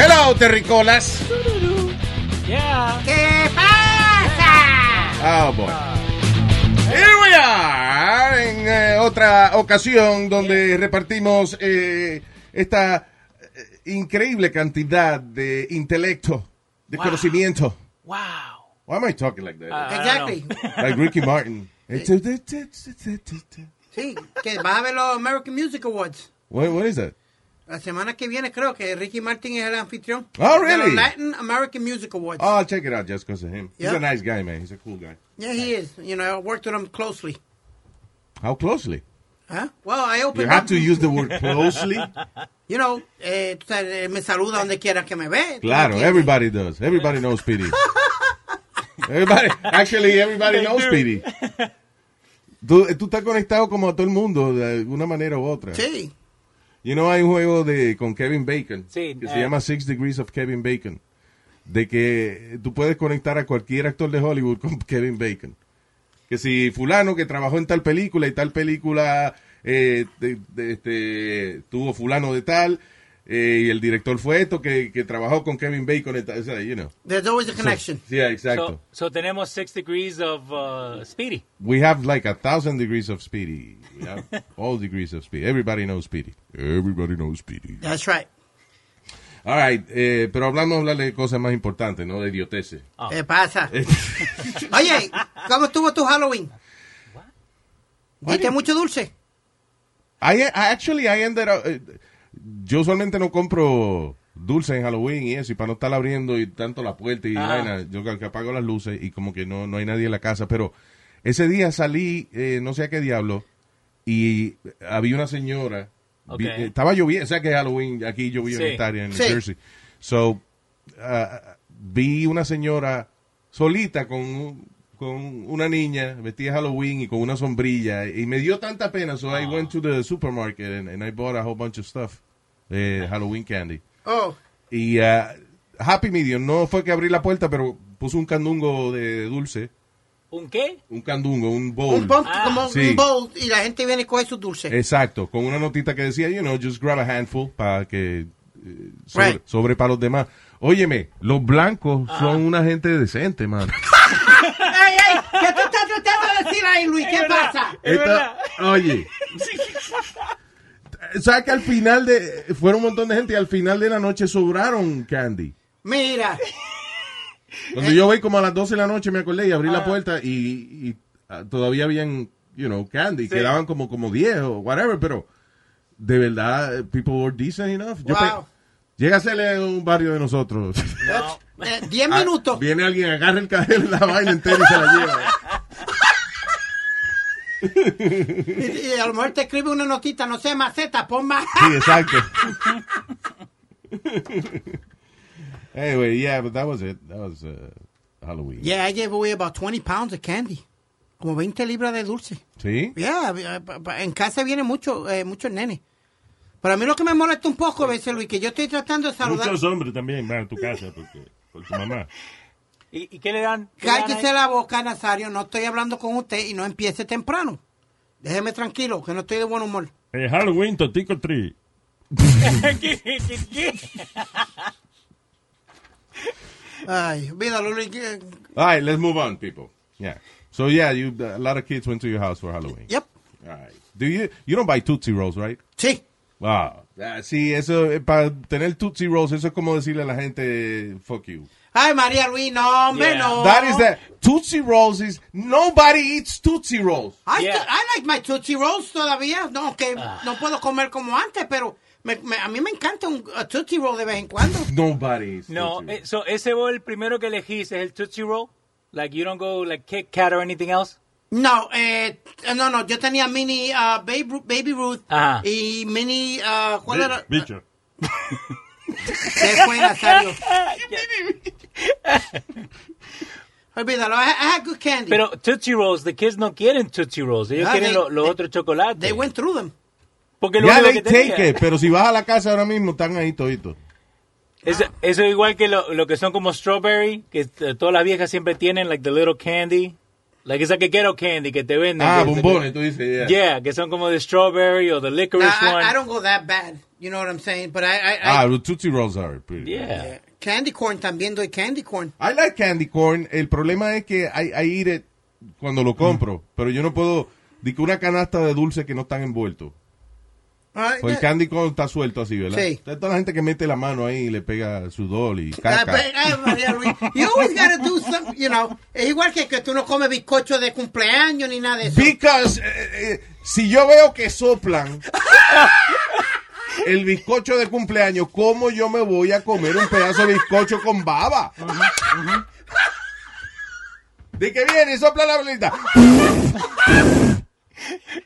Hello, terricolas. ¿Qué pasa? Oh, boy. Here we are, en eh, otra ocasión donde repartimos eh, esta eh, increíble cantidad de intelecto, de Wow. conocimiento. Wow. Why am I talking like that? Exactly. like Ricky Martin. Sí, que vas a ver los American Music Awards. What, what is that? La semana que viene creo que Ricky Martin es el anfitrión. Oh, really? Latin American Music Awards. Oh, I'll check it out just because of him. He's Yeah. a nice guy, man. He's a cool guy. Yeah, he is. You know, I worked with him closely. How closely? Huh? Well, I opened You have up- to use the word closely. You know, eh, eh, me saluda donde quiera que me ve. Claro, everybody does. Everybody knows Speedy. Everybody, actually, everybody knows Speedy. Tú, tú estás conectado como a todo el mundo de alguna manera u otra. Sí. You know, hay un juego de con Kevin Bacon Sí, que eh. se llama Six Degrees of Kevin Bacon. De que tú puedes conectar a cualquier actor de Hollywood con Kevin Bacon. Que si fulano que trabajó en tal película y tal película eh, de- de- este, tuvo fulano de tal eh, y el director fue esto que, que trabajó con Kevin Bacon, you know. There's always a connection. Sí, exacto. So, so tenemos six degrees of uh, Speedy. We have like a thousand degrees of Speedy. We have all degrees of Speedy. Everybody knows Speedy. Everybody knows Speedy. That's right. All right, eh, pero hablamos de hablar de cosas más importantes, no de idioteces. ¿Qué pasa? Oye, ¿cómo estuvo tu Halloween? ¿Diste mucho dulce? I, I actually I ended up, eh, yo usualmente no compro dulces en Halloween y eso, y para no estar abriendo y tanto la puerta y Ajá. vaina, yo que apago las luces y como que no, no hay nadie en la casa, pero ese día salí, eh, no sé a qué diablo, y había una señora, vi- estaba lloviendo, o sea que Halloween, aquí llovió Sí. en esta área, en Sí. New Jersey, so, ah, vi una señora solita con, un- con una niña vestida Halloween y con una sombrilla y me dio tanta pena so I went to the supermarket and, and I bought a whole bunch of stuff eh, Halloween candy Oh, y ah, Happy Medium no fue que abrí la puerta pero puso un candungo de dulce ¿Un qué? un candungo un bowl un, Ah, como sí. un bowl y la gente viene y coge sus dulces. exacto con una notita que decía you know just grab a handful para que eh, sobre, Right. sobre para los demás óyeme los blancos son una gente decente man ¡Ey, ey! ¿Qué tú estás tratando de decir ahí, Luis? ¿Qué pasa? Esta- oye. ¿Sabes que al final de. Fueron un montón de gente y al final de la noche sobraron candy? Mira, Cuando yo voy como a las 12 de la noche me acordé y abrí la puerta y, y, ah, todavía habían, you know, candy. Quedaban como, como 10 o whatever, pero de verdad, eh, people were decent enough. Yo Wow. Llega a serle un barrio de nosotros. eh, 10 Ah, minutos. Viene alguien, agarra el cajero, la vaina entera y se la lleva. Y, y a lo mejor te escribe una notita, no sé, maceta, pon más. Sí, exacto. anyway, yeah, but that was it. That was uh, Halloween. Yeah, I gave away about 20 pounds of candy. Como 20 libras de dulce. ¿Sí? Yeah, eh, pa- en casa viene mucho, eh, muchos nenes. Pero a mí lo que me molesta un poco a veces, Luis, que yo estoy tratando de saludar. Muchos hombres también van a tu casa porque, por tu mamá. ¿Y, y qué le dan? ¿Qué le dan Cállese la boca, Nazario. No estoy hablando con usted y no empiece temprano. Déjeme tranquilo, que no estoy de buen humor. Eh, Halloween, Totico Tree. ¿Qué- qué- qué? Ay, vida, Luis. que- All right, let's move on, people. Yeah. So, yeah, you, a lot of kids went to your house for Halloween. Yep. All right. Do you, you don't buy Tootsie Rolls, right? Sí. Wow. Ah, sí, eso, eh, para tener Tootsie Rolls, eso es como decirle a la gente, fuck you. Ay, María Luis, no, hombre, Yeah. no. That is that. Tootsie Rolls is, nobody eats Tootsie Rolls. I, Yeah. I like my Tootsie Rolls todavía. No, que Ah. no puedo comer como antes, pero me- me- a mí me encanta un a Tootsie Roll de vez en cuando. Nobody No, eh, so ese fue el primero que elegís, es el Tootsie Roll. Like you don't go like Kit Kat or anything else. No, eh, no, no, yo tenía mini uh, Baby, Baby Ruth Ajá. y mini, uh, ¿cuál era? Bicho. Se fue Nazario. Olvídalo, I, I good candy. Pero Tootsie Rolls, the kids no quieren Tootsie Rolls, ellos Ah, quieren they- lo- los they- otros chocolates. They went through them. Porque lo Yeah, único they que tenía. take it, pero si vas a la casa ahora mismo, están ahí toditos. Eso, eso es igual que lo, lo que son como strawberry, que todas las viejas siempre tienen, like the little candy. Like esa que quiero candy que te venden. Ah, que- bombones, tú dices, yeah. Yeah, que son como de strawberry o the licorice Nah, one. I, I don't go that bad. You know what I'm saying? But I, I, I Ah, the Tootsie Rolls are pretty. yeah. candy corn también doy candy corn. I like candy corn. El problema es que I, I eat it cuando lo compro, pero yo no puedo, di que una canasta de dulce que no están envueltos. Pues el candy corn está suelto así, ¿verdad? Sí. Está toda la gente que mete la mano ahí y le pega sudor y caca. Luis, you always gotta do something, you know. Es igual que que tú no comes bizcocho de cumpleaños ni nada de eso. Because eh, eh, si yo veo que soplan el bizcocho de cumpleaños, ¿cómo yo me voy a comer un pedazo de bizcocho con baba? De que viene y sopla la velita.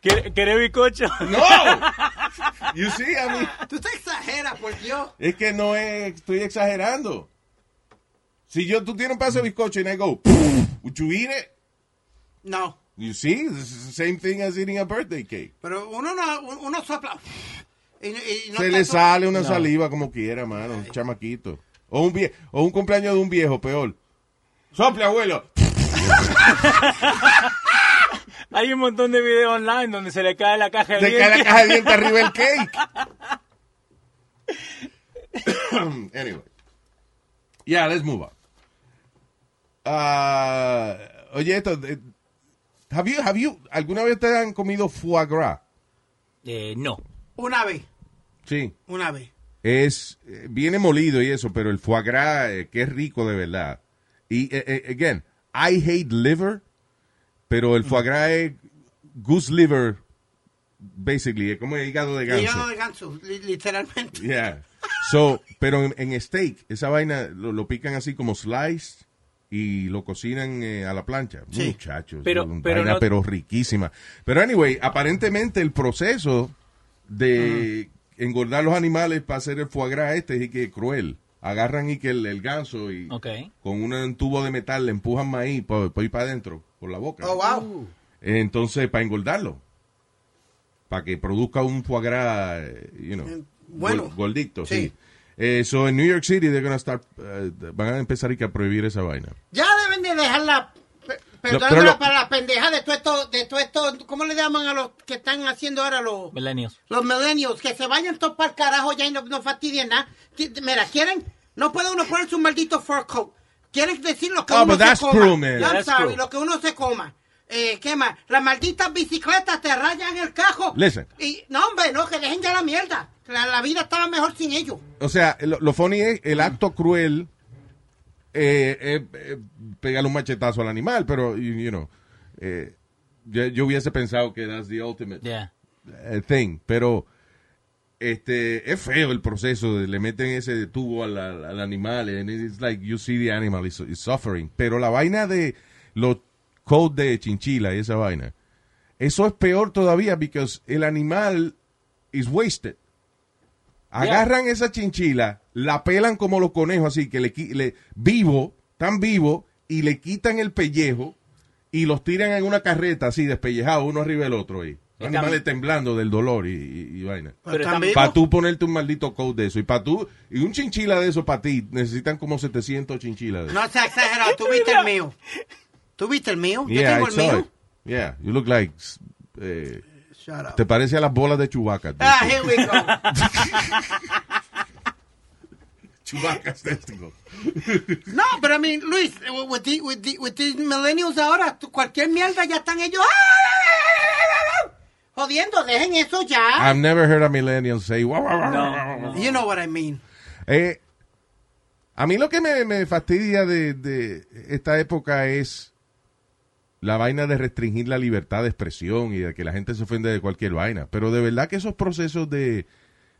¿Quiere, quiere bizcocho? No. You see, I mean, Tú te exageras, por Dios. es que no es, estoy exagerando. Si yo, tú tienes un pedazo de bizcocho y I go, would you eat it? No. You see, this is the same thing as eating a birthday cake. Pero uno no, uno sopla. Y, y no Se le so- sale una saliva como quiera, mano, un chamaquito. O un, vie o un cumpleaños de un viejo, peor. Sople, abuelo. Hay un montón de videos online donde se le cae la caja de Se cae la dientes. caja de dientes arriba del cake. anyway. Yeah, let's move on. Ah, oye, esto, eh, have you, have you, ¿alguna vez te han comido foie gras? Eh, no. Una vez, Sí. una vez. Es, eh, viene molido y eso, pero el foie gras, eh, que es rico de verdad. Y, eh, eh, again, I hate liver, pero el foie gras es goose liver, basically, es como el hígado de ganso. Hígado de ganso, li- literalmente. Yeah. So, pero en, en steak, esa vaina lo, lo pican así como slice y lo cocinan eh, a la plancha. Sí. Muchachos, Pero- una pero vaina no- pero riquísima. Pero anyway, aparentemente el proceso de engordar los animales para hacer el foie gras este es y que es cruel. Agarran y que el, el ganso y con un tubo de metal le empujan maíz para ir para adentro, por la boca. Oh, wow. Entonces, para engordarlo. Para que produzca un foie gras, eh, you know, Eh, bueno. gol- gordito, sí. Sí. Eh, so, en New York City, they're gonna start, eh, van a empezar y que a prohibir esa vaina. Ya deben de dejarla. Perdóname lo- para la pendeja de todo esto, de todo esto, ¿cómo le llaman a los que están haciendo ahora los, Millennials. los millennials? Que se vayan todos para el carajo ya y no, no fastidien nada. Mira, quieren, no puede uno ponerse un maldito fur coat. Quieren decir lo que Oh, uno but that's se coma. cruel, man. I'm That's sorry, cruel. lo que uno se coma. Eh, ¿Qué más? Las malditas bicicletas te rayan el cajo. Listen. Y, no, hombre, no, que dejen ya la mierda. La, la vida estaba mejor sin ellos. O sea, lo, lo funny es el acto cruel, eh, eh, eh, pegarle un machetazo al animal, pero, you, you know, eh, yo, yo hubiese pensado que that's the ultimate Yeah. eh, thing, pero este es feo el proceso, de- le meten ese tubo al, al- al animal, and it's like you see the animal is, is suffering, pero la vaina de los codes de chinchila y esa vaina, eso es peor todavía because el animal is wasted. Agarran esa chinchila, la pelan como los conejos, así que le, le vivo, tan vivo, y le quitan el pellejo y los tiran en una carreta así despellejados uno arriba del otro ahí. Animales temblando del dolor y, y- y vaina. Para tú ponerte un maldito coat de eso. Y para tú, y un chinchila de eso para ti, necesitan como 700 chinchilas de eso. No seas exagerado, tú viste el mío. ¿Tú viste el mío? Yo tengo I el saw mío. it. Yeah, you look like, eh, Shut up. te parece a las bolas de Chewbacca. Ah, here we go. Chewbacca's testicle. No, pero I mean, Luis, with, the, with, the, with these millennials ahora, cualquier mierda ya están ellos. ¡ah! jodiendo, dejen eso ya. I've never heard a millennial say, "Wow, wow, No, wow, wow". You know what I mean. Eh, a mí lo que me, me fastidia de, de esta época es la vaina de restringir la libertad de expresión y de que la gente se ofende de cualquier vaina. Pero de verdad que esos procesos de,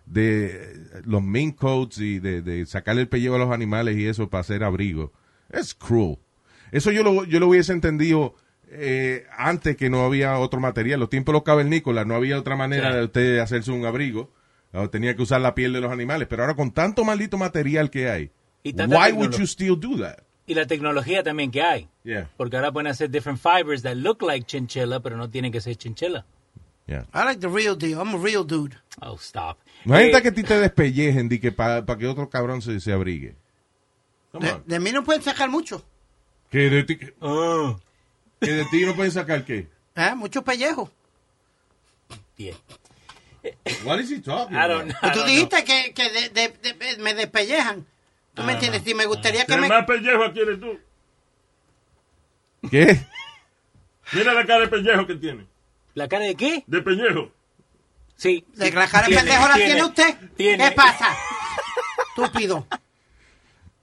de los mink coats y de, de sacarle el pellejo a los animales y eso para hacer abrigo, es cruel. Eso yo lo, yo lo hubiese entendido eh, antes que no había otro material. Los tiempos de los cavernícolas no había otra manera Sí. de usted hacerse un abrigo. O tenía que usar la piel de los animales. Pero ahora con tanto maldito material que hay, Y why would you still do that? Y la tecnología también que hay. Yeah, Porque ahora pueden hacer different fibers that look like chinchilla, pero no tienen que ser chinchilla. yeah. I like the real deal. I'm a real dude. Oh, stop. No hay Eh, gente que a ti te despellejen di que para que otro cabrón se, se abrigue. De, de mí no pueden sacar mucho. Que de ti, que oh, de ti no pueden sacar qué? ¿eh? Muchos pellejos. yeah. What is he talking I don't know. Y I tú don't dijiste que, que de- de- de- me despellejan. ¿Tú me entiendes? Si me gustaría que me... más pellejo quieres tú. ¿Qué? Mira la cara de pellejo que tiene. ¿La cara de qué? De pellejo. Sí. ¿De sí, la cara de pendejo la tiene usted? Tiene. ¿Qué pasa? Estúpido.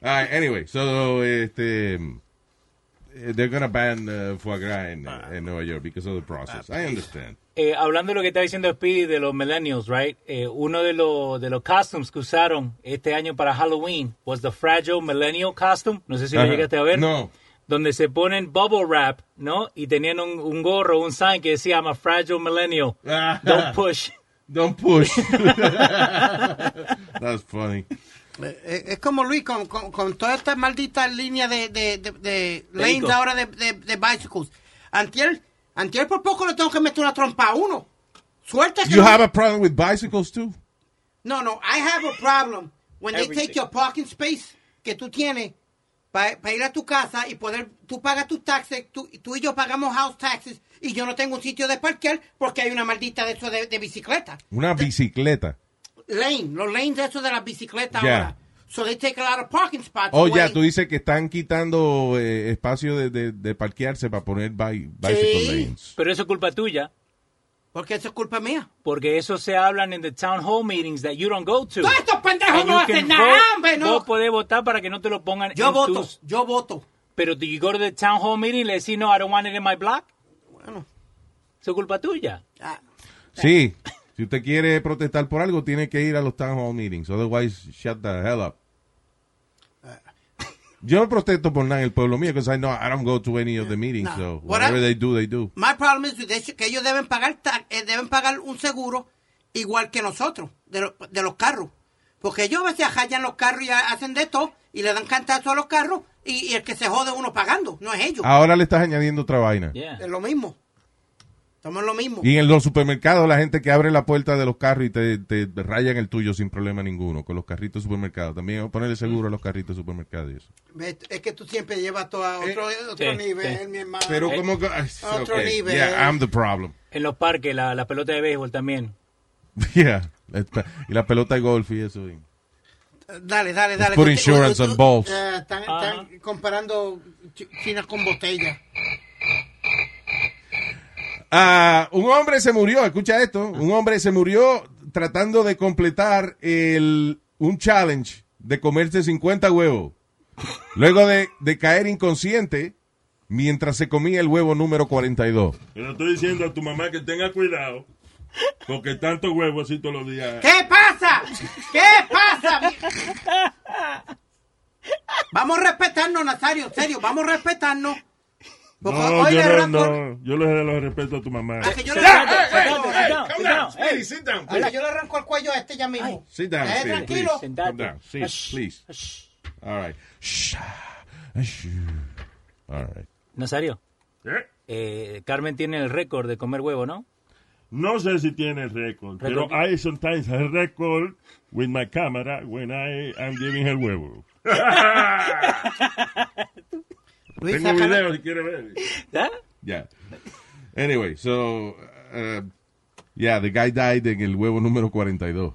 All right, anyway, so este eh, they're gonna ban uh, foie gras in, uh, in Nueva York because of the process. I understand. Eh, hablando de lo que está diciendo Speedy de los millennials, right? Eh, uno de los de los costumes que usaron este año para Halloween was the fragile millennial costume. No sé si lo Ajá. llegaste a ver. No. Donde se ponen bubble wrap, ¿no? Y tenían un, un gorro, un sign que decía I'm a fragile millennial. Don't push. Don't push. That's funny. Eh, Es como Luis, con, con, con toda esta maldita línea de, de, de, de lanes ahora de, de, de bicycles. Antier, antier por poco le tengo que meter una trompa a uno. Suerte que You no- have a problem with bicycles too? No, no, I have a problem when they Everything. take your parking space que tú tienes para ir a tu casa y poder, tú pagas tus taxes, tú, tú y yo pagamos house taxes y yo no tengo un sitio de parquear porque hay una maldita de eso de, de bicicleta. Una bicicleta. Lane, los lanes de eso de las bicicletas Yeah. ahora. So they take a lot of parking spots. Oh, away. ya, tú dices que están quitando eh, espacio de, de, de parquearse para poner bi- bicycle Sí. lanes. Pero eso es culpa tuya. Porque eso es culpa mía. Porque eso se hablan en the town hall meetings that you don't go to. Todos estos pendejos no you hacen nada, hombre, no. Vos podés votar para que no te lo pongan Yo en voto, tus- yo voto. Pero do you go to the town hall meeting y le decís, no, I don't want it in my block? Bueno, Eso es culpa tuya. ah, Sí, si usted quiere protestar por algo, tiene que ir a los town hall meetings. Otherwise, shut the hell up. Yo no protesto por nada en el pueblo mío, because I know I don't go to any of the meetings, No. so What whatever I- they do, they do. My problem is with this, que ellos deben pagar ta- eh, deben pagar un seguro igual que nosotros de, lo- de los carros. Porque ellos a veces hallan los carros y ha- hacen de todo y le dan cantazo a los carros y, y el que se jode uno pagando, no es ellos. Ahora le estás añadiendo otra vaina. Yeah. Es lo mismo. Estamos en lo mismo. Y en los supermercados, la gente que abre la puerta de los carros y te, te rayan el tuyo sin problema ninguno, con los carritos de supermercado. También ponerle seguro a los carritos de supermercado y eso. Es que tú siempre llevas todo a otro, otro sí, nivel, sí. mi hermano. Pero Eh, como que... Otro okay. nivel. Yeah, I'm the problem. En los parques, la, la pelota de béisbol también. Yeah. Y la pelota de golf y eso. y- Dale, dale, dale. put insurance tú- on balls. eh, están, comparando chi- China con botella. Ah, un hombre se murió, escucha esto, un hombre se murió tratando de completar el, un challenge de comerse 50 huevos. Luego de, de caer inconsciente mientras se comía el huevo número 42. Pero estoy diciendo a tu mamá que tenga cuidado. Porque tanto huevo así todos los días. ¿Qué pasa? ¿Qué pasa? Vamos a respetarnos, Nazario, en serio, vamos a respetarnos. Porque No, hoy yo le no, arranco- no, yo le lo respeto a tu mamá. a que yo le Sit arranco- down, sit down, sit down, Speedy, sit down, a que yo le arranco el cuello a este ya mismo. Sit down, Eh, tranquilo. please. Down. Sit, Hush, please. All right. All right. Nazario, ¿Eh? eh, Carmen tiene el récord de comer huevo, ¿no? No sé si tiene récord, pero. I sometimes a record with my camera when I am giving el huevo. Luis, Tengo sácala- video si quiere ver. ¿Ya? Yeah. Anyway, so, uh, yeah, the guy died en el huevo número 42.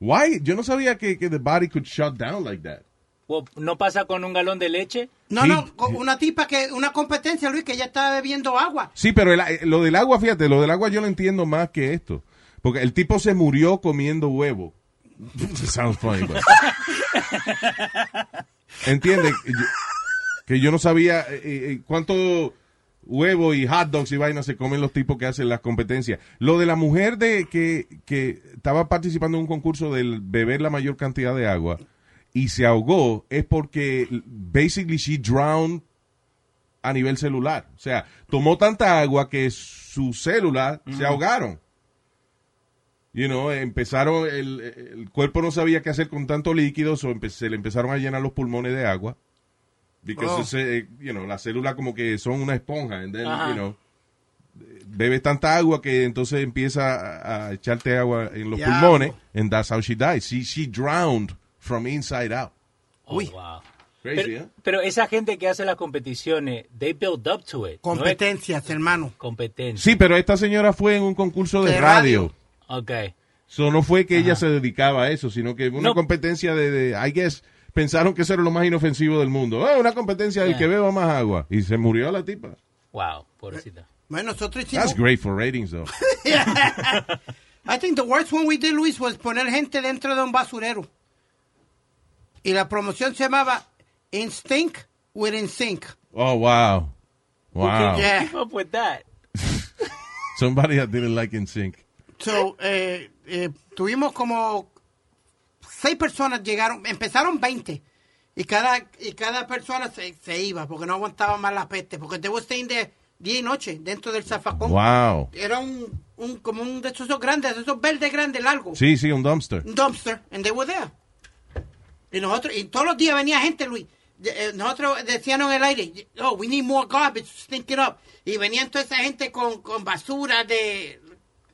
Why? Yo no sabía que, que the body could shut down like that. Well, ¿No pasa con un galón de leche? No, Sí. no, una tipa que, una competencia, Luis, que ella estaba bebiendo agua. Sí, pero el- eh, lo del agua, fíjate, lo del agua yo lo entiendo más que esto. Porque el tipo se murió comiendo huevo. Sounds funny, but- Entiende Yo- que yo no sabía eh, eh, cuánto huevo y hot dogs y vainas se comen los tipos que hacen las competencias. Lo de la mujer de que, que estaba participando en un concurso del beber la mayor cantidad de agua y se ahogó es porque basically she drowned a nivel celular. O sea, tomó tanta agua que sus células se ahogaron. You know, empezaron, el, el cuerpo no sabía qué hacer con tanto líquido, so empe- se le empezaron a llenar los pulmones de agua. Because, Oh. ese, you know, las células como que son una esponja. And then, Ajá. you know, bebes tanta agua que entonces empieza a, echarte agua en los Diablo. pulmones. And that's how she died. She, she drowned from inside out. Oh, Uy. wow. Crazy, Pero, ¿eh? pero esa gente que hace las competiciones, they build up to it. ¿no es Competencias, hermano. competencia. Sí, pero esta señora fue en un concurso de, De radio. radio. Ok. So, no fue que ella se dedicaba a eso, sino que una No. competencia de, de- I guess, pensaron que eso era lo más inofensivo del mundo. Ah, una competencia del Yeah. que beba más agua. Y se murió la tipa. Wow, pobrecita. Bueno, nosotros hicimos... That's great for ratings, though. I think the worst one we did, Luis, was poner gente dentro de un basurero. Y la promoción se llamaba Instinct with Insync. Oh, wow. Wow. Yeah. Keep up with that. Somebody that didn't like NSYNC. So, eh, eh, tuvimos como seis personas llegaron, empezaron 20 y cada y cada persona se, se iba porque no aguantaba más la peste porque te staying de día y noche dentro del zafacón. Wow. Era un, un como un de esos grandes, de esos verdes grandes largos, Sí, sí, un dumpster. un dumpster, and they were there. Y nosotros y todos los días venía gente, Luis. Eh, Nosotros decíamos en el aire, oh, we need more garbage, stink it up. Y venían toda esa gente con, con basura de,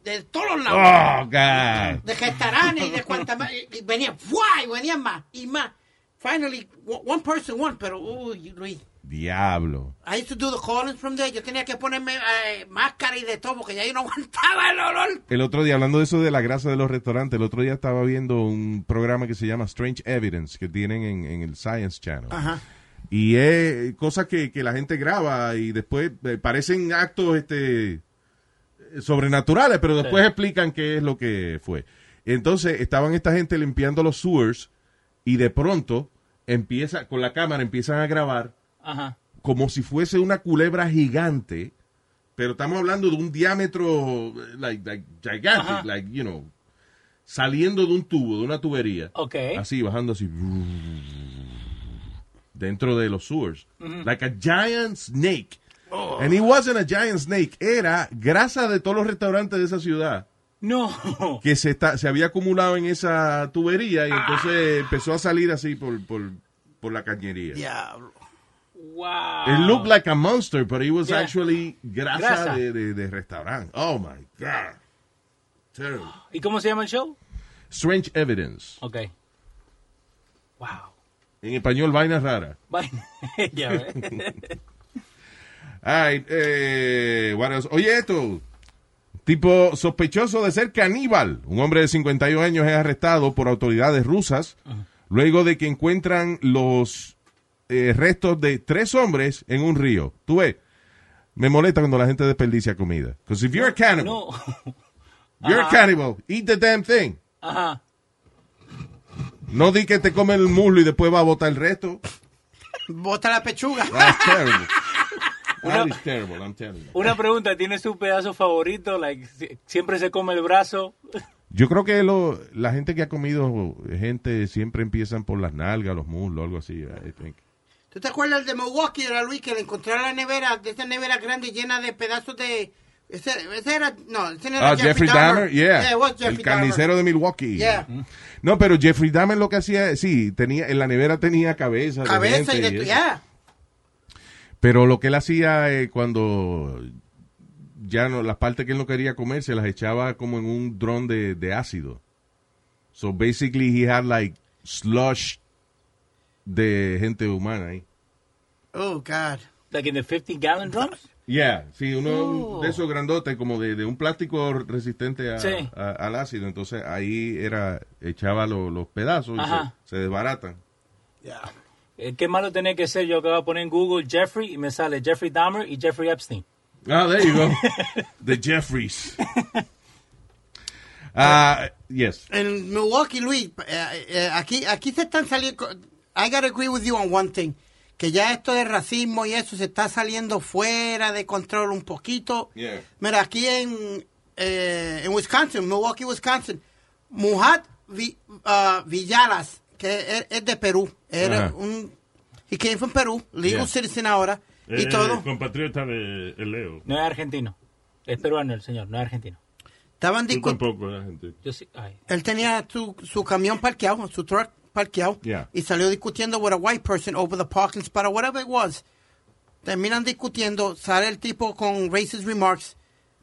de todos los lados Oh, God. de restaurantes y de cuantas más. Y, venían, ¡fua! y venían más y más. Finally, one person won, pero, uy, Luis. Diablo. I used to do the callings from there. Yo tenía que ponerme eh, máscara y de todo porque ya yo no aguantaba el olor. El otro día, hablando de eso de la grasa de los restaurantes, el otro día estaba viendo un programa que se llama Strange Evidence, que tienen en, en el Science Channel. Ajá. Y es cosas que, que la gente graba y después eh, parecen actos este sobrenaturales, pero después explican qué es lo que fue. Entonces estaban esta gente limpiando los sewers y de pronto empieza con la cámara empiezan a grabar Ajá. como si fuese una culebra gigante, pero estamos hablando de un diámetro like, like gigantic, Ajá. like you know, saliendo de un tubo, de una tubería, Ok. así bajando así dentro de los sewers, like a giant snake. And it wasn't a giant snake, era grasa de todos los restaurantes de esa ciudad No. que se está, se había acumulado en esa tubería y entonces empezó a salir así por, por, por la cañería. Diablo. Wow. It looked like a monster, but it was Yeah. actually grasa, Grasa. De, de, de restaurante. Oh my God. Terrible. ¿Y cómo se llama el show? Strange Evidence. Ok. Wow. En español, vaina rara. Vaina. ya Ay, eh, what else? Oye, esto. Tipo sospechoso de ser caníbal. Un hombre de 51 años es arrestado por autoridades rusas luego de que encuentran los eh, restos de tres hombres en un río. Tú ves, me molesta cuando la gente desperdicia comida. Because if you're a cannibal, No. you're a cannibal, eat the damn thing. Ajá. No di que te come el muslo y después va a botar el resto. Bota la pechuga. That's terrible. That is terrible, I'm telling you. Una pregunta, ¿tienes tu pedazo favorito? Like, si- siempre se come el brazo. Yo creo que lo, la gente que ha comido gente siempre empiezan por las nalgas, los muslos, algo así. I think. ¿Tú te acuerdas de Milwaukee, era Luis, que le encontraron la nevera, de esa nevera grande llena de pedazos de... Ese, ese era, no, ese era Ah, Jeffrey Dahmer, yeah. it was el carnicero Dahmer. de Milwaukee. Yeah. No, pero Jeffrey Dahmer lo que hacía, sí, tenía, en la nevera tenía cabeza. de Cabeza y de... eso. Yeah. Pero lo que él hacía eh, cuando ya no, las partes que él no quería comer se las echaba como en un dron de, de ácido. So basically he had like slush de gente humana ahí. Oh, God. Like in the 50 gallon drums? Yeah, sí, uno Oh. de esos grandotes como de, de un plástico resistente a- Sí. a- al ácido. Entonces ahí era, echaba lo- los pedazos y se, se desbaratan. Yeah. Eh, ¿Qué malo tiene que ser? Yo acabo de poner en Google Jeffrey y me sale Jeffrey Dahmer y Jeffrey Epstein. Ah, there you go. The Jeffries. Ah, yes. En Milwaukee, Luis, eh, eh, aquí, aquí se están saliendo. I gotta agree with you on one thing. Que ya esto de racismo y eso se está saliendo fuera de control un poquito. Yeah. Mira, aquí en, eh, en Wisconsin, Milwaukee, Wisconsin, Mujat Vi- uh, Villalas, que es, es de Perú. Era Ajá. un. He came from Perú, legal Yeah. citizen ahora. y Eh, todo. compatriota de Leo. No es argentino. Es peruano el señor, no es argentino. Estaban Tú discutiendo. tampoco. Yo sí. Ay. Él tenía su, su camión parqueado, su truck parqueado, Yeah. y salió discutiendo with a white person over the parking spot or whatever it was. Terminan discutiendo, sale el tipo con racist remarks,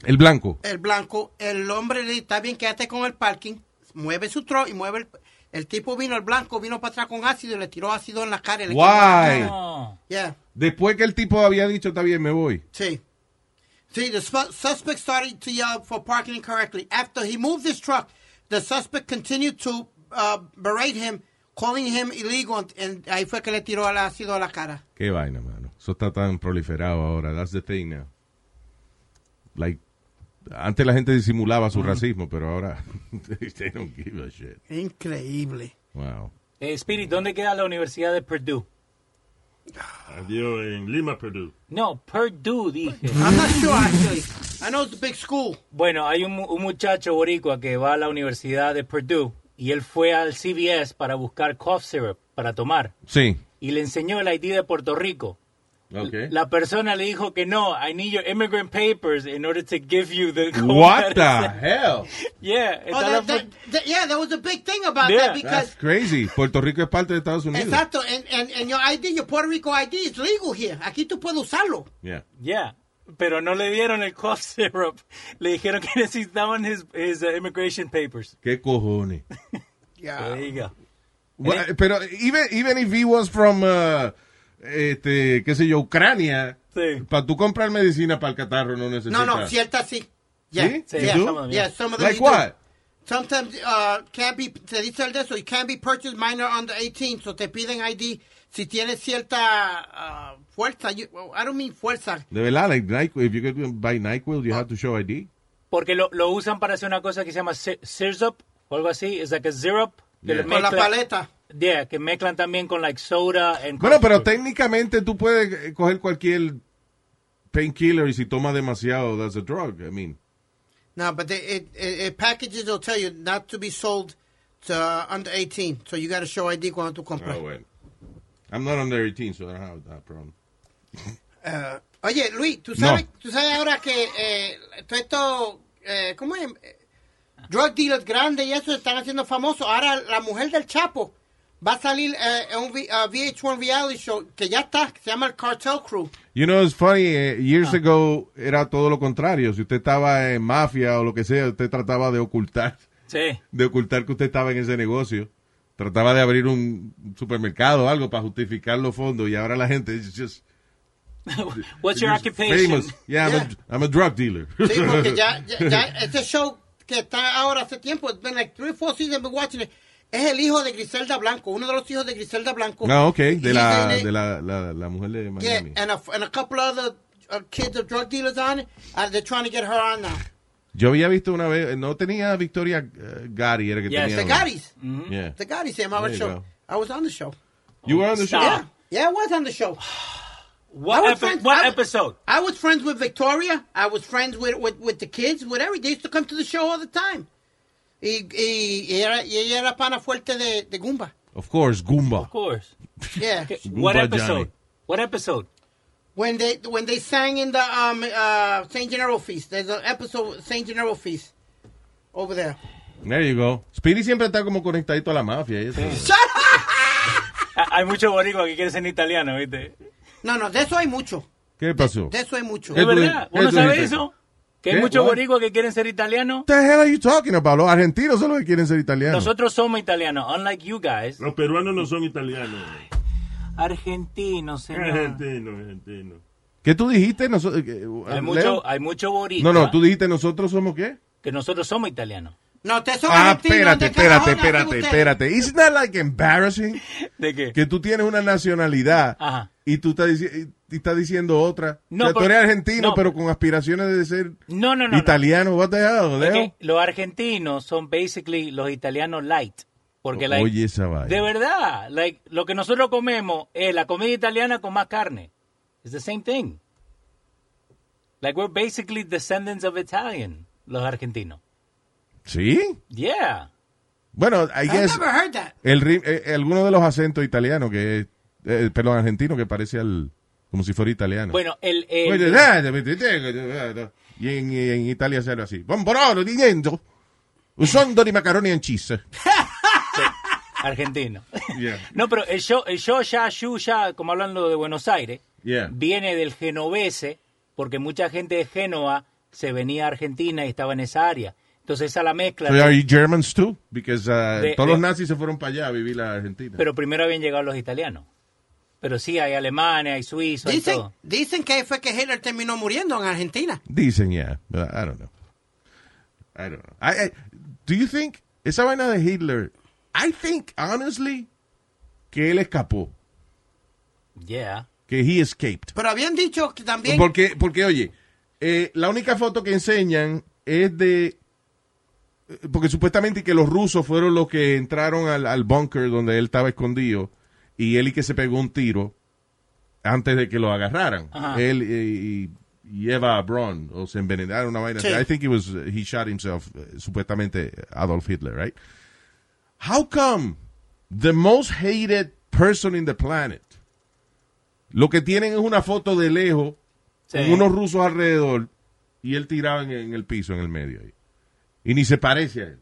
El blanco. el blanco, el hombre le dice, está bien, quédate con el parking, mueve su truck y mueve el... El tipo vino, el blanco, vino para atrás con ácido y le tiró ácido en la cara. le Why? No. Yeah, Después que el tipo había dicho, está bien, me voy. sí. See, the su- suspect started to yell for parking incorrectly. After he moved his truck, the suspect continued to uh, berate him, calling him illegal, and ahí fue que le tiró el ácido a la cara. Qué vaina, mano. Eso está tan proliferado ahora. That's the thing now. Like, antes la gente disimulaba su racismo, pero ahora they don't give a shit. Increíble. Wow. Eh, Spirit, ¿dónde queda la Universidad de Purdue? Adiós en Lima, Perú. No, Purdue, dije. I'm not sure, actually. I know it's a big school. Bueno, hay un, mu- un muchacho boricua que va a la Universidad de Purdue y él fue al CVS para buscar cough syrup para tomar Sí. y le enseñó el ID de Puerto Rico. Okay. La persona le dijo que no, I need your immigrant papers in order to give you the cold What the medicine." hell? Yeah, Oh, that, that, that- yeah, there was a big thing about Yeah, that because... That's crazy. Puerto Rico es parte de Estados Unidos. Exacto, and, and, and your ID, your Puerto Rico ID is legal here. Aquí tú puedes usarlo. Yeah. yeah, pero no le dieron el cough syrup. Le dijeron que necesitaban his, his uh, immigration papers. ¿Qué cojones? Yeah. There you go. Well, pero even, even if he was from, uh, este, qué sé yo, Ucrania, Sí. para tú comprar medicina para el catarro no necesitas. No, no, cierta sí. Yeah, ¿Sí? Sí, yeah, some of them, yeah, some of them Like do. what? Sometimes uh, can't be, se dice el de eso, it can't be purchased minor under 18, so te piden ID si tienes cierta uh, fuerza. You, I don't mean fuerza. De verdad, like NyQuil, if you could buy NyQuil, you have to show ID. Porque lo, lo usan para hacer una cosa que se llama sirup o algo así. Es like a syrup. Que Con la paleta. Yeah, que mezclan también con like soda and Bueno, pero técnicamente tú puedes eh, coger cualquier painkiller y si tomas demasiado, that's a drug. I mean, No, but they, it, it, it packages will tell you not to be sold to uh, under 18, so you got to show ID cuando tú compras. oh, well. I'm not under 18, so I don't have that problem. Eh, oye, Luis, ¿tú No. sabes, tú sabes ahora que eh, todo esto, eh, ¿cómo es? Eh, Drug dealers grandes y eso se están haciendo famosos. Ahora la mujer del Chapo va a salir eh, en un V- uh, VH1 reality show que ya está, que se llama el Cartel Crew. You know, it's funny, eh, years ago era todo lo contrario. Si usted estaba en mafia o lo que sea, usted trataba de ocultar, Sí. de ocultar que usted estaba en ese negocio. Trataba de abrir un supermercado o algo para justificar los fondos y ahora la gente es just What's your occupation? famous. Yeah, I'm, Yeah. A, I'm a drug dealer. Sí, porque ya, ya, ya ese show que está ahora hace tiempo, it's been like three four seasons been watching it, es el hijo de Griselda Blanco, uno de los hijos de Griselda Blanco. No, ok, de la, it. de la, la, la mujer de Yeah, Miami. and a, and a couple other uh, kids of drug dealers on it, and they're trying to get her on now. Yo había visto una vez, no tenía Victoria eh, Gary, era que Yes, tenía. The una- Gary's. Yeah. The Gotti se llamaba el show. go. I was on the show. You were on the show? Stop. Yeah, I was on the show. What, I epi- friends- what I was- episode? I was friends with Victoria. I was friends with, with, with the kids, with every. They used to come to the show all the time. Y, y, y era, y ella era pana fuerte de, de Goomba. Of course, Goomba. Of course. Yeah. Okay, What Johnny. episode? What episode? when they when they sang in the um uh Saint Gennaro feast. There's an episode of Saint Gennaro feast over there. There you go. Speedy siempre está como conectadito a la mafia. eso. Hay muchos boricuas que quieren ser italiano, ¿viste? No, no, de eso hay mucho. ¿Qué pasó? De eso hay mucho. ¿Qué ¿Es verdad? qué ¿Uno sabe eso? Que ¿Qué? hay muchos boricuas que quieren ser italianos. What the hell are you talking about? Los argentinos son los que quieren ser italianos. Nosotros somos italianos, unlike you guys. Los peruanos no son italianos. Argentinos, señor. argentino, argentino. ¿Qué tú dijiste? Noso- eh, Hay Leo? mucho, hay mucho boricua No, no, tú dijiste nosotros somos qué? que nosotros somos italianos. No, ustedes son Ah, espérate, ¿dónde carajo espérate, espérate, espérate. Isn't that like embarrassing? ¿De qué? Que tú tienes una nacionalidad Ajá. y tú estás, dici- y estás diciendo otra. No, o sea, tú eres argentino, no. pero con aspiraciones de ser No, no, no. no. italiano. What the hell, Es Leo? que los argentinos son basically los italianos light. Porque, like, Oye, esa vaina. de verdad, like, lo que nosotros comemos es la comida italiana con más carne. It's the same thing. Like, we're basically descendants of Italian, los argentinos. ¿Sí? Yeah. Bueno, I guess never heard that. el, ri- eh, alguno de los acentos italianos que, eh, perdón, argentino que parece al, como si fuera italiano. Bueno, el... el- Y en, en Italia se habla así. Bomborolo di niente. Un sondo di macaroni and cheese. argentino. Yeah. No, pero el show, el show ya, shu, ya, como hablando de Buenos Aires, Yeah. viene del genovese, porque mucha gente de Génova se venía a Argentina y estaba en esa área. Entonces esa la mezcla. So are you Germans too? Because uh, De- todos de- los nazis se fueron para allá a vivir a Argentina. Pero primero habían llegado los italianos. Pero sí, hay alemanes, hay suizos, hay Dicen, todo. dicen que fue que Hitler terminó muriendo en Argentina. Dicen, yeah. But I don't know. I don't know. I, I- do you think esa vaina de Hitler? I think, honestly, que él escapó. Yeah. Que he escaped. Pero habían dicho que también... Porque, porque oye, eh, la única foto que enseñan es de... Porque supuestamente que los rusos fueron los que entraron al, al bunker donde él estaba escondido y él y que se pegó un tiro antes de que lo agarraran. Ajá. Él y, y Eva Braun, o se envenenaron una vaina. Sí. I think it was, he shot himself, eh, supuestamente Adolf Hitler, right? How come the most hated person in the planet lo que tienen es una foto de lejos Sí. con unos rusos alrededor y él tirado en, en el piso, en el medio. ahí. Y ni se parece a él.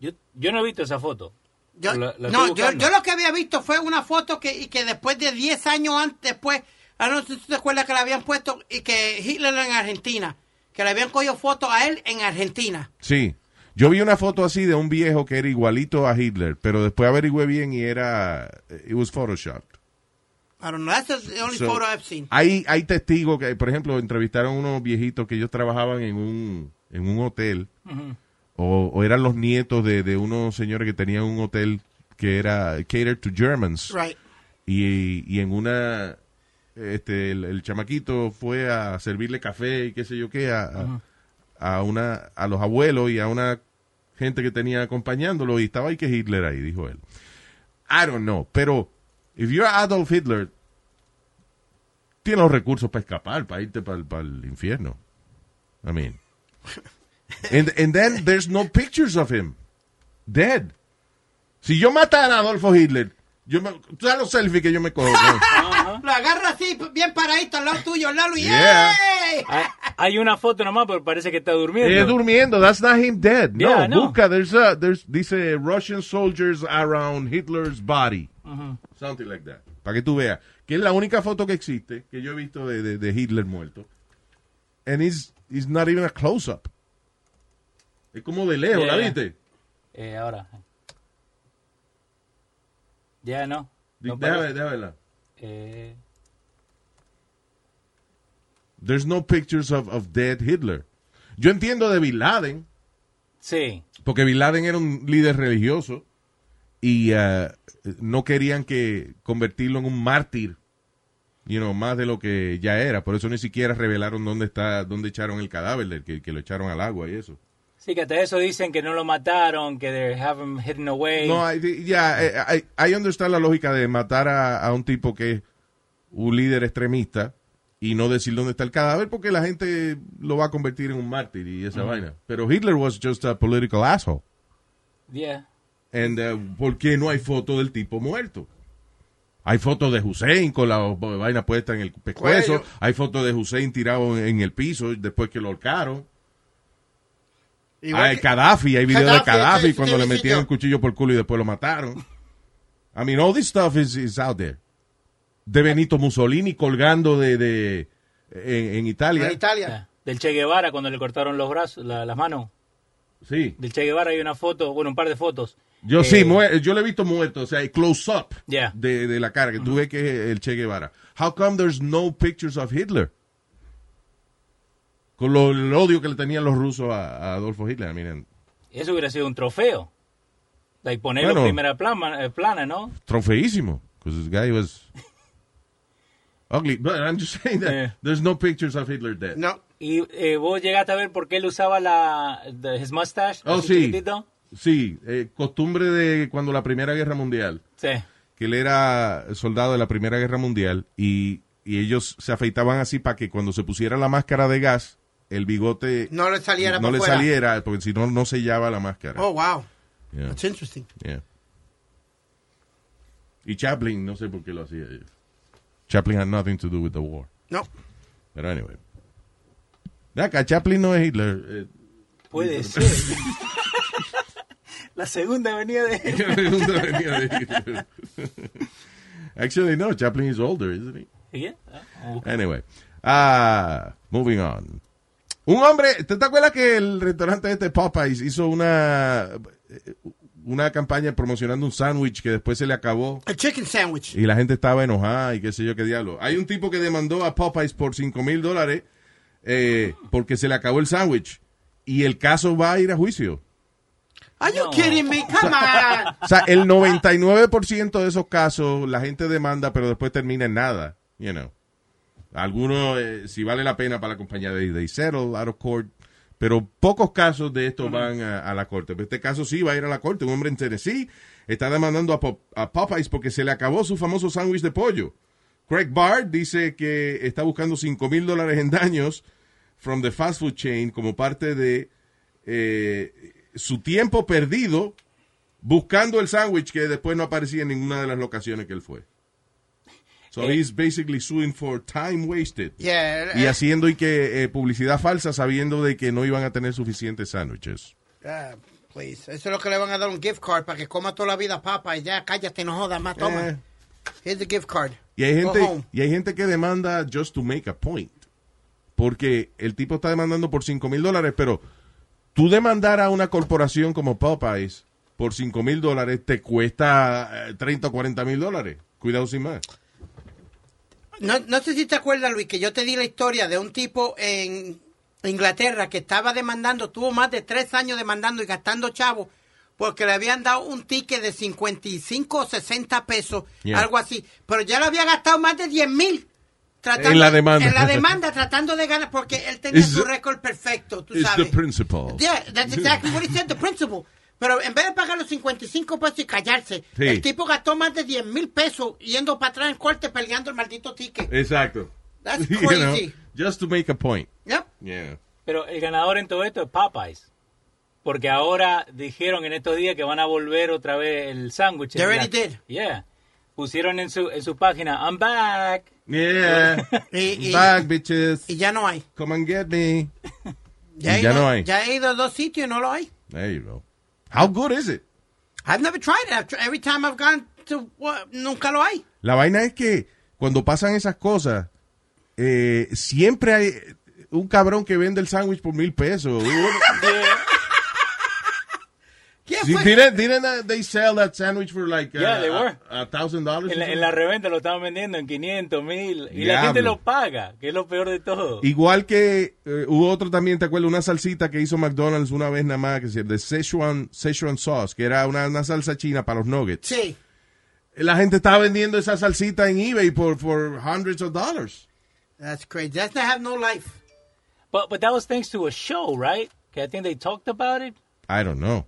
Yo, yo no he visto esa foto. Yo, La- la no, yo, yo lo que había visto fue una foto que, y que después de 10 años antes, después, ah, no sé si te acuerdas que la habían puesto y que Hitler en Argentina, que le habían cogido fotos a él en Argentina. Sí. Yo vi una foto así de un viejo que era igualito a Hitler, pero después averigüé bien y era. It was photoshopped. I don't know, that's the only So, photo I've seen. Hay, hay testigos que, por ejemplo, entrevistaron unos viejitos que ellos trabajaban en un, en un hotel, o, o eran los nietos de, de unos señores que tenían un hotel que era catered to Germans. Right. y, y en una este el, el chamaquito fue a servirle café y qué sé yo qué a, a, a una a los abuelos y a una gente que tenía acompañándolo y estaba ahí que Hitler ahí dijo él I don't know pero if you're Adolf Hitler tienes los recursos para escapar para irte para el infierno I mean and, and then there's no pictures of him dead si yo matara a Adolfo Hitler yo me, tú sabes los selfies que yo me cojo con- Lo agarra así, bien paradito al lado tuyo, al lado y Yeah. Hay, hay una foto nomás, pero parece que está durmiendo. Eh, durmiendo. That's not him dead. No, Yeah, no. busca. There's a, there's, dice Russian soldiers around Hitler's body. Something like that. Para que tú veas. Que es la única foto que existe que yo he visto de, de, de Hitler muerto. And it's, it's not even a close-up. Es como de lejos, ¿la viste? Eh, ahora. Ya no. no déjame, déjame. Eh, There's no pictures of, of dead Hitler. Yo entiendo de Bin Laden. sí. Porque Bin Laden era un líder religioso y uh, no querían que convertirlo en un mártir, you know, más de lo que ya era. Por eso ni siquiera revelaron dónde está, dónde echaron el cadáver que, que lo echaron al agua y eso. Sí, que hasta eso dicen que no lo mataron, que they have him hidden away. No, ya, eh, I, I understand la lógica de matar a, a un tipo que es un líder extremista y no decir dónde está el cadáver porque la gente lo va a convertir en un mártir y esa vaina. Pero Hitler was just a political asshole. Yeah. And, uh, ¿Por qué no hay foto del tipo muerto? Hay fotos de Hussein con la vaina puesta en el pescuezo. Cuello. Hay fotos de Hussein tirado en, el piso después que lo ahorcaron. Hay Gaddafi, hay videos de Gaddafi, cuando le sitio. el cuchillo por el culo y después lo mataron. I mean, all this stuff is, is out there. De Benito Mussolini colgando de, de en, en Italia. En Italia. Del Che Guevara cuando le cortaron los brazos, la- las manos. Sí. Del Che Guevara hay una foto, bueno, un par de fotos. Yo Eh, sí, yo lo he visto muerto, o sea, close up Yeah. de, de la cara, que tú ves que es el Che Guevara. How come there's no pictures of Hitler? con lo- el odio que le tenían los rusos a, a Adolfo Hitler. Miren, Eso hubiera sido un trofeo. Like ponerlo Bueno. en primera plana, eh, plana, ¿no? trofeísimo. Because this guy was ugly. But I'm just saying that Yeah. there's no pictures of Hitler dead. No. Y eh, vos llegaste a ver por qué él usaba la the- his mustache. Oh, sí. chiquitito? Sí, eh, costumbre de cuando la Primera Guerra Mundial. Sí. que él era soldado de la Primera Guerra Mundial y, y ellos se afeitaban así para que cuando se pusiera la máscara de gas, el bigote No le saliera no le saliera, porque si no, no sellaba la máscara. Oh, wow. Yeah, That's interesting. yeah. Y Chaplin, no sé por qué lo hacía. Chaplin had nothing to do with the war. No. Pero anyway. Acá, Chaplin no es Hitler. eh, Puede ser. la segunda venía de Hitler. Actually, no, Chaplin is older, isn't he? Yeah. Ah, Anyway, ah, moving on. Un hombre, ¿te, te acuerdas que el restaurante este Popeyes hizo una una campaña promocionando un sándwich que después se le acabó A chicken sandwich. y la gente estaba enojada y qué sé yo qué diablo? Hay un tipo que demandó a Popeyes por 5 mil dólares eh, porque se le acabó el sándwich y el caso va a ir a juicio. Are you No. kidding me? Come on. O sea, el 99% de esos casos la gente demanda, pero después termina en nada. You know. Algunos, eh, si vale la pena para la compañía de, de settle out of court, pero pocos casos de estos van a, a la corte. Pero este caso sí va a ir a la corte. Un hombre en Tennessee está demandando a, Pop- a Popeyes porque se le acabó su famoso sándwich de pollo. Craig Bart dice que está buscando 5 mil dólares en daños from the fast food chain como parte de eh, su tiempo perdido buscando el sándwich que después no aparecía en ninguna de las locaciones que él fue. So Eh. he's basically suing for time wasted. Yeah. Y eh, haciendo y que eh, publicidad falsa sabiendo de que no iban a tener suficientes sándwiches. ah, please. Eso es lo que le van a dar un gift card para que coma toda la vida papa y ya cállate, no jodas más. Toma. Eh. Here's the gift card. Y hay gente, y hay gente que demanda just to make a point. Porque el tipo está demandando por 5 mil dólares, pero tú demandar a una corporación como Popeyes por 5 mil dólares te cuesta eh, 30 o 40 mil dólares. Cuidado sin más. No, no sé si te acuerdas, Luis, que yo te di la historia de un tipo en Inglaterra que estaba demandando, tuvo más de tres años demandando y gastando chavo porque le habían dado un ticket de 55 o 60 pesos, Yeah. algo así. Pero ya le había gastado más de 10 mil. Tratando- En la demanda. En la demanda, tratando de ganar, porque él tenía It's su récord perfecto, tú It's sabes. the principle. Yeah, that's exactly what he said, the principle. Pero en vez de pagar los 55 pesos y callarse, Sí. el tipo gastó más de 10 mil pesos yendo para atrás en corte peleando el maldito ticket. Exacto. That's You know, crazy. just to make a point. Yep. Yeah. Pero el ganador en todo esto es Popeyes. Porque ahora dijeron en estos días que van a volver otra vez el sándwich. They already did. Yeah. Pusieron en su, en su página, I'm back. Yeah. Y, y- Back, bitches. y ya no hay. Come and get me. Ya, ya ido- no hay. Ya he ido a dos sitios y no lo hay. There you go. How good is it? I've never tried it. Every time I've gone to, what, nunca lo hay. La vaina es que cuando pasan esas cosas, eh, siempre hay un cabrón que vende el sándwich por mil pesos. ¿Quién Sí, didn't, didn't uh, they sell that sandwich for like uh, Yeah, they were. a, a thousand dollars? En la, en la reventa lo estaban vendiendo en 500 mil. Y la Diablo. gente lo paga, que es lo peor de todo. Igual que eh, hubo otro también, ¿te acuerdas? Una salsita que hizo McDonald's una vez nada más, que se de Szechuan, Szechuan sauce, que era una, una salsa china para los nuggets. Sí. La gente estaba vendiendo esa salsita en eBay por, for hundreds of dollars. That's crazy. That's not have no life. But, but that was thanks to a show, right? Que I think they talked about it. I don't know.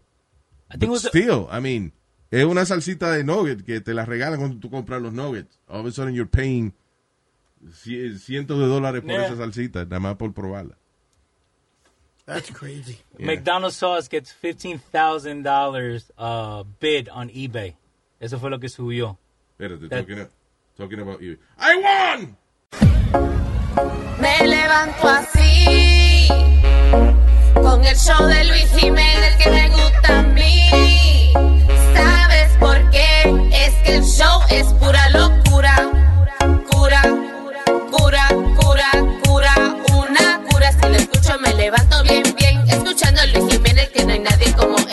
I think it But was a- still, I mean, es una salsita de nugget que te la regalan cuando tú compras los nuggets. All of a sudden you're paying ci- cientos de dólares por Yeah. esa salsita, nada más por probarla. That's crazy. Yeah. McDonald's sauce gets $15,000 uh, bid on eBay. Eso fue lo que subió. Espérate, That- talking, talking about you. I won! Me levanto así, con el show de Luis Jiménez que me gusta a mí. ¿Sabes por qué? Es que el show es pura locura. Cura, cura, cura, cura, una cura. Si lo escucho me levanto bien, bien. Escuchando a Luis Jiménez que no hay nadie como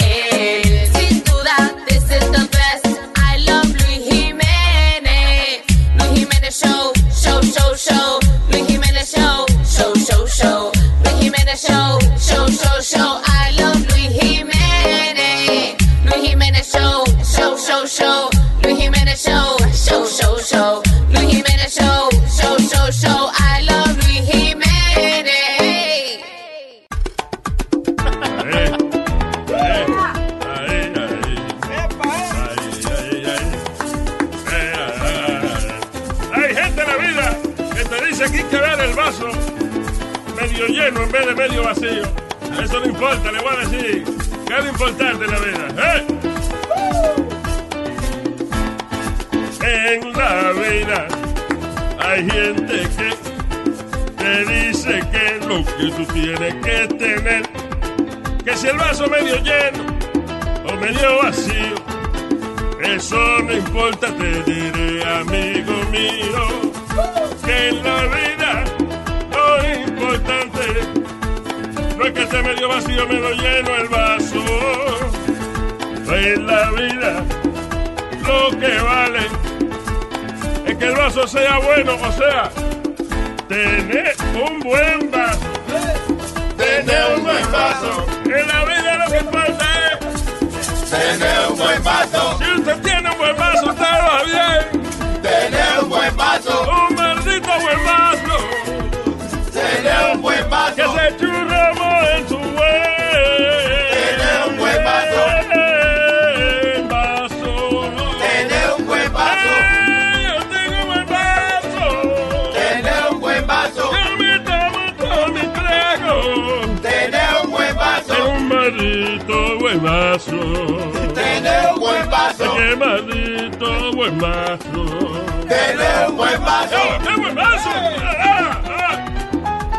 lo que tú tienes que tener, que si el vaso medio lleno o medio vacío, eso no importa, te diré, amigo mío, que en la vida lo importante no es que esté medio vacío, medio lleno el vaso. En la vida lo que vale es que el vaso sea bueno, o sea, tener un buen vaso. Tener un buen vaso. Qué maldito buen vaso. Tener un buen vaso. ¡Qué buen vaso! Ah, ah.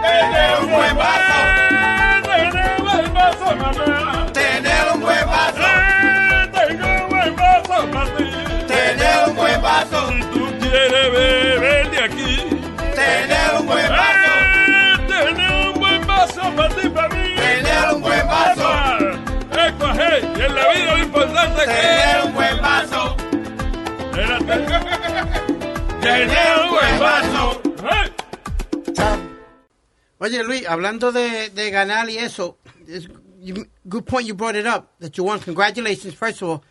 Tener un buen vaso. Tener un buen vaso, mamá. Tener un buen vaso. Tengo un buen vaso para ti. Tener un buen vaso. Si tú quieres beber de aquí. Esto es, y en la vida lo importante es que... Tener un buen vaso. Tener un buen vaso. Oye, Luis, hablando de, de ganar y eso, you- good point you brought it up, that you won. Congratulations, first of all.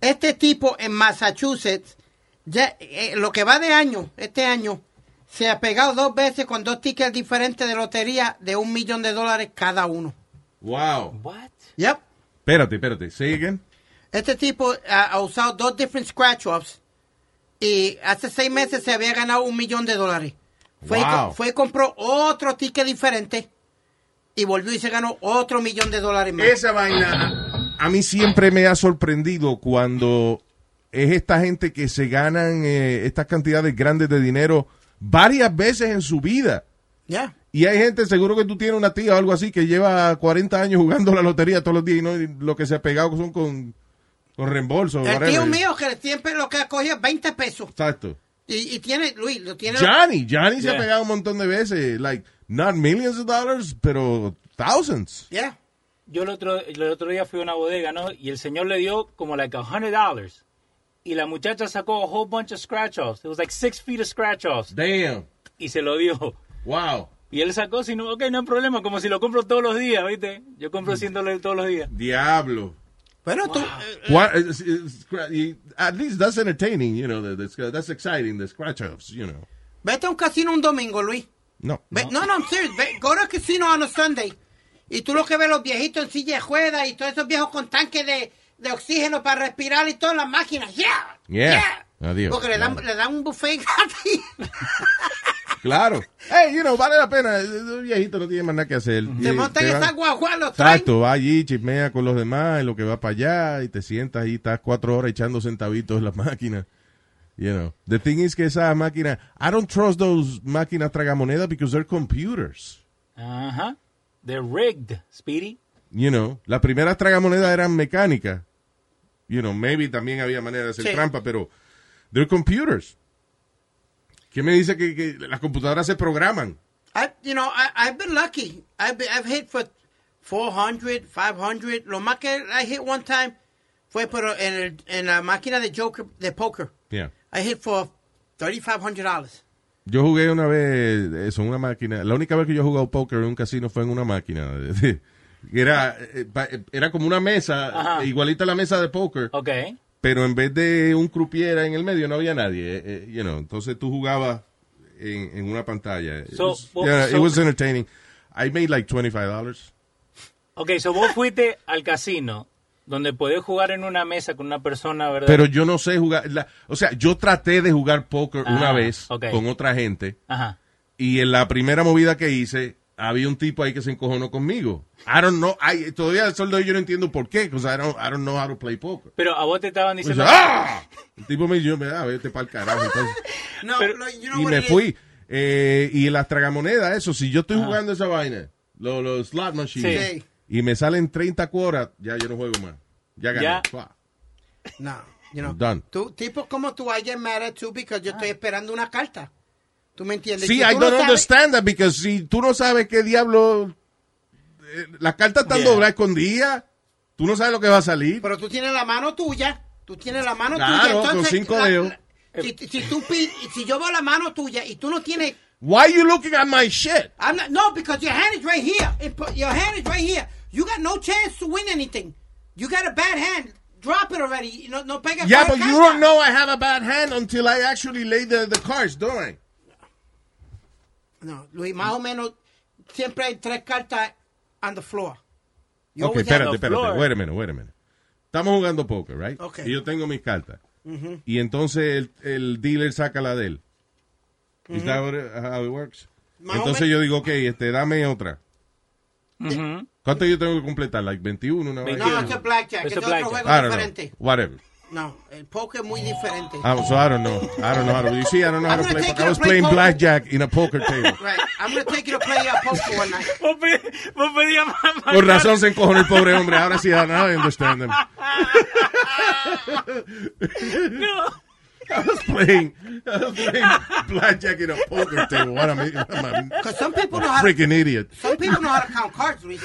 Este tipo en Massachusetts, ya, eh, lo que va de año, este año, se ha pegado dos veces con dos tickets diferentes de lotería de un millón de dólares cada uno. Wow. What? Yep. Espérate, espérate. Say again. Este tipo ha, ha usado dos different scratch-offs y hace seis meses se había ganado un millón de dólares. Fue, y Wow. fue y compró otro ticket diferente y volvió y se ganó otro millón de dólares más. Esa vaina a mí siempre me ha sorprendido cuando es esta gente que se ganan eh, estas cantidades grandes de dinero varias veces en su vida. Ya. Y hay gente, seguro que tú tienes una tía o algo así, que lleva 40 años jugando la lotería todos los días y, no, y lo que se ha pegado son con, con reembolso. El whatever. tío mío que siempre lo que ha cogido es 20 pesos. Exacto. Y, y tiene, Luis, lo tiene. Johnny, Johnny se ha Yeah. pegado un montón de veces. Like, not millions of dollars, pero thousands. Ya. Yo el otro, el otro día fui a una bodega, ¿no? Y el señor le dio como like a hundred dollars. Y la muchacha sacó a whole bunch of scratch-offs. It was like six feet of scratch-offs. Damn. Y se lo dio. Wow. Y él sacó, si no, ok, no hay problema, como si lo compro todos los días, ¿viste? Yo compro 100 dólares todos los días. Diablo. Bueno, tú. eh, What, it's- it's- y- at least that's entertaining, you know, the- the- that's exciting, the scratch offs, you know. Vete a un casino un domingo, Luis. No. Ve- no, no, I'm serious. Ve- go to a casino on a Sunday. Y tú lo que ves los viejitos en silla de juega y todos esos viejos con tanques de, de oxígeno para respirar y todas las máquinas. Yeah. Yeah. Adiós. Porque le dan, le dan un buffet gratis. Claro. Hey, you know, vale la pena. El viejito no tiene más nada que hacer. Montan te en van- esa guagua, los. Exacto, va allí, chismea con los demás, y lo que va para allá, y te sientas ahí, estás cuatro horas echando centavitos en las máquinas. You know. The thing is que esa máquina, I don't trust those máquinas tragamonedas because they're computers. Ajá. They're rigged, Speedy. You know, las primeras tragamonedas eran mecánicas. You know, maybe también había manera de hacer Sí. trampa, pero they're computers. ¿Qué me dice que, que las computadoras se programan? I, you know, I, I've been lucky. I've, been- I've hit for 400, 500. Lo más que I hit one time fue pero en, el, en la máquina de Joker, de poker. Yeah. I hit for $3,500. Yo jugué una vez eso en una máquina. La única vez que yo he jugado póker en un casino fue en una máquina. Era, eh, pa- era como una mesa, Ajá. igualita a la mesa de póker, Ok. Pero en vez de un croupier en el medio no había nadie. eh, eh, you know, entonces tú jugabas en, en una pantalla. It So, was- well, yeah, it was entertaining. I made like $25. Ok, so vos fuiste al casino donde podés jugar en una mesa con una persona, ¿verdad? Pero yo no sé jugar. la- o sea, yo traté de jugar póker Ah, una vez ok. con otra gente Ajá. y en la primera movida que hice había un tipo ahí que se encojonó conmigo. I don't know, I- todavía el soldo yo no entiendo por qué, because I don't, I don't know how to play poker. Pero a vos te estaban Pues, diciendo... ¡ah! El tipo me dijo, ah, vete para el carajo. entonces. No, Pero- no, you know y me fui. Eh, y las tragamonedas, eso, si yo estoy jugando esa vaina, los, los slot machines, Sí. y me salen 30 cuoras, ya yo no juego más. Ya gané. Ya. No, you know. Done. Tú, tipos como tú, I get mad at you because yo estoy esperando una carta. ¿Tú me entiendes? Sí, I no don't sabes- understand that, because si tú no sabes qué diablo, eh, las cartas están Yeah. dobladas escondidas, tú no sabes lo que va a salir. Pero tú tienes la mano tuya, tú tienes la mano Claro, tuya. con Entonces, cinco la- dedos. la- si, si tú si yo veo la mano tuya y tú no tienes Why you looking at my shit? I'm not, no, because your hand is right here. Your hand is right here. You got no chance to win anything. You got a bad hand. Drop it already. No, no pega Yeah, con but you carta. don't know I have a bad hand until I actually lay the, the cards, don't I? No, Luis, más o menos siempre hay tres cartas on the floor. You Ok, espérate, espérate. Wait a minute, wait a minute. Estamos jugando poker, right? Ok. Y yo tengo mis cartas. Y entonces el, el dealer saca la de él. Is that what it- how it works? Más o entonces yo digo, ok, este, dame otra. Ujú. ¿Cuánto yo tengo que completar? Like 21, una vaina? No, es blackjack. Es otro juego diferente. know. Whatever. No, el poker es muy diferente. Ah, so I don't know. I don't know how to. You see, I don't know how I'm to gonna play. I was playing poker. blackjack in a poker table. Right. I'm going to take you to play uh, poker one night. Vos pedías más- razón se encojonó el pobre hombre. Ahora sí, now I understand them. No. I was playing, I was playing blackjack in a poker table. What am I? I'm Because some people know a how to, freaking idiot. some people know how to count cards, Luis.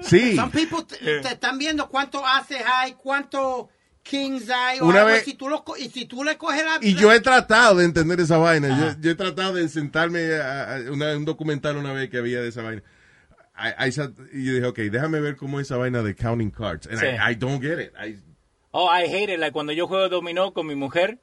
Sí. Some people te, te están viendo cuánto haces hay, cuánto kings hay. O Una algo, vez- si tú lo co- y si tú le coges la... Y yo he tratado de entender esa vaina. Yo, yo he tratado de sentarme a, a una- un documental una vez que había de esa vaina. I- I sat- y yo dije, ok, déjame ver cómo es esa vaina de counting cards. And Sí. I, I don't get it. I- Oh, I hate it. Like cuando yo juego dominó con mi mujer,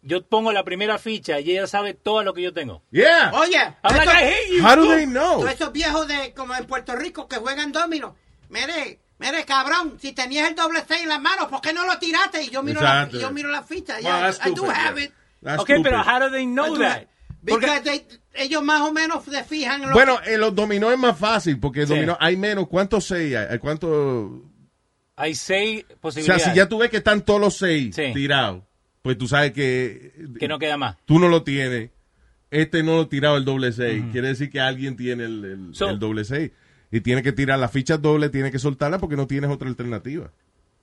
yo pongo la primera ficha y ella sabe todo lo que yo tengo. yeah. Oye, I'm like, I hate you. How do they know? todos esos viejos de como en Puerto Rico que juegan domino. Mire, mire, cabrón, si tenías el doble seis en las manos, ¿por qué no lo tiraste? Y yo miro, la, Exacto. y yo miro la ficha. Well, Yeah, that's I do have yeah. it. That's Okay, pero stupid. how do they know that? they- ellos más o menos se fijan en lo Bueno, en los dominó es más fácil porque Sí. dominó hay menos. ¿Cuántos seis hay? ¿Cuántos? Hay seis O sea, posibilidades. si ya tú ves que están todos los seis Sí. tirados, pues tú sabes que, Que no queda más. tú no lo tienes. Este no lo ha tirado el doble seis. Quiere decir que alguien tiene el, el- So- el doble seis. Y tiene que tirar las fichas dobles, tiene que soltarla porque no tienes otra alternativa.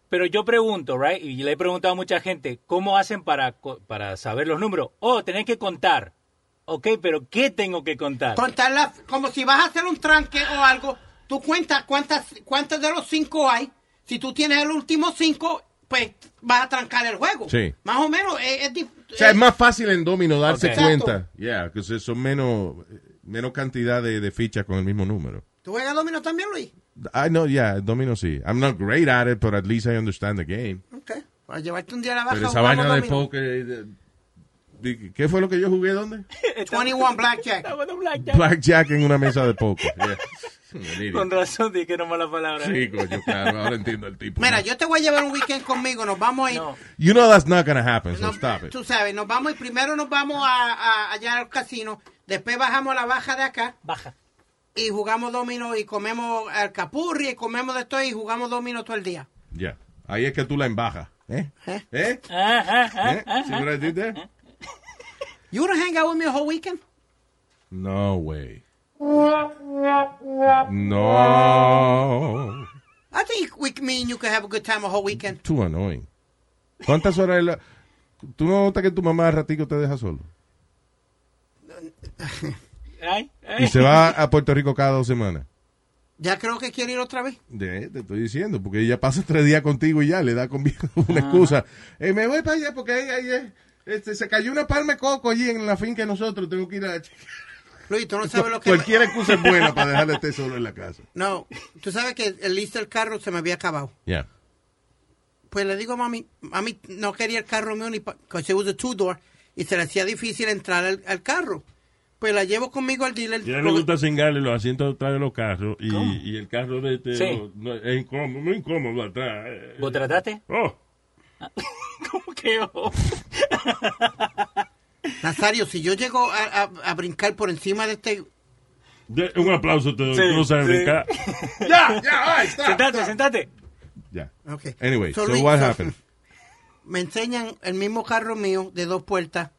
Pero yo pregunto, right? Y le he preguntado a mucha gente, ¿cómo hacen para, co- para saber los números? Oh, tenés que contar. Ok, pero ¿qué tengo que contar? contarla como si vas a hacer un tranque o algo, tú cuentas cuántas, cuántas de los cinco hay. Si tú tienes el último cinco, pues vas a trancar el juego. Sí. Más o menos es, O sea, es más fácil en domino darse cuenta. Yeah, que son menos, menos cantidad de, de fichas con el mismo número. ¿Tú juegas domino también, Luis? I know, yeah, domino sí. I'm not great at it, but at least I understand the game. Ok. Para llevarte un día a la baja. Pero esa vaina de poker. eh, ¿Qué fue lo que yo jugué? ¿Dónde? 21 Blackjack. Blackjack. Blackjack en una mesa de poker. Yeah. Con razón dije no mala palabra. Sí, coño, claro. Ahora entiendo el tipo. Mira, yo te voy a llevar un weekend conmigo. Nos vamos a ir. No. You know that's not gonna happen, so No, stop it. Tú sabes, nos vamos y primero nos vamos a, a- allá al casino. Después bajamos a la baja de acá Baja. Y jugamos domino y comemos alcapurri y comemos de todo y jugamos domino todo el día. Yeah. Ahí es que tú la embajas. ¿Eh? ¿Eh? ¿Eh? ¿Eh? did there? You wanna hang out with me a whole weekend? No way. No. I think we, me and you could have a good time a whole weekend. Too annoying. ¿Cuántas horas es la... ¿Tú no notas que tu mamá al ratico te deja solo? Ay, ay. Y se va a Puerto Rico cada dos semanas. Ya creo que quiere ir otra vez. De, te estoy diciendo, porque ella pasa tres días contigo y ya le da con una excusa. Eh, me voy para allá porque ahí, ahí, este, se cayó una palma de coco allí en la finca de nosotros. Tengo que ir a. Luis, tú no sabes lo que... Cualquier excusa es buena para dejarle esté solo en la casa. No, tú sabes que el list del carro se me había acabado. Ya. Pues le digo a mami, mami no quería el carro mío ni porque se usa two door y se le hacía difícil entrar al, al carro. Pues la llevo conmigo al dealer. Y a él le gusta cingarle los asientos atrás de los carros y, y el carro de este Sí. no- no- es incómodo, muy incómodo atrás. eh. ¿Vos trataste? Oh, ¿Cómo que oh? Nazario, si yo llego a, a- a brincar por encima de este De- un aplauso te doy, Sí, tú no sabes sí. brincar. Ya, ya, ay, stop, Sentate, sentate. Ya. Okay. Anyway, so, Luis, what so, happened? Me enseñan el mismo carro mío de dos puertas,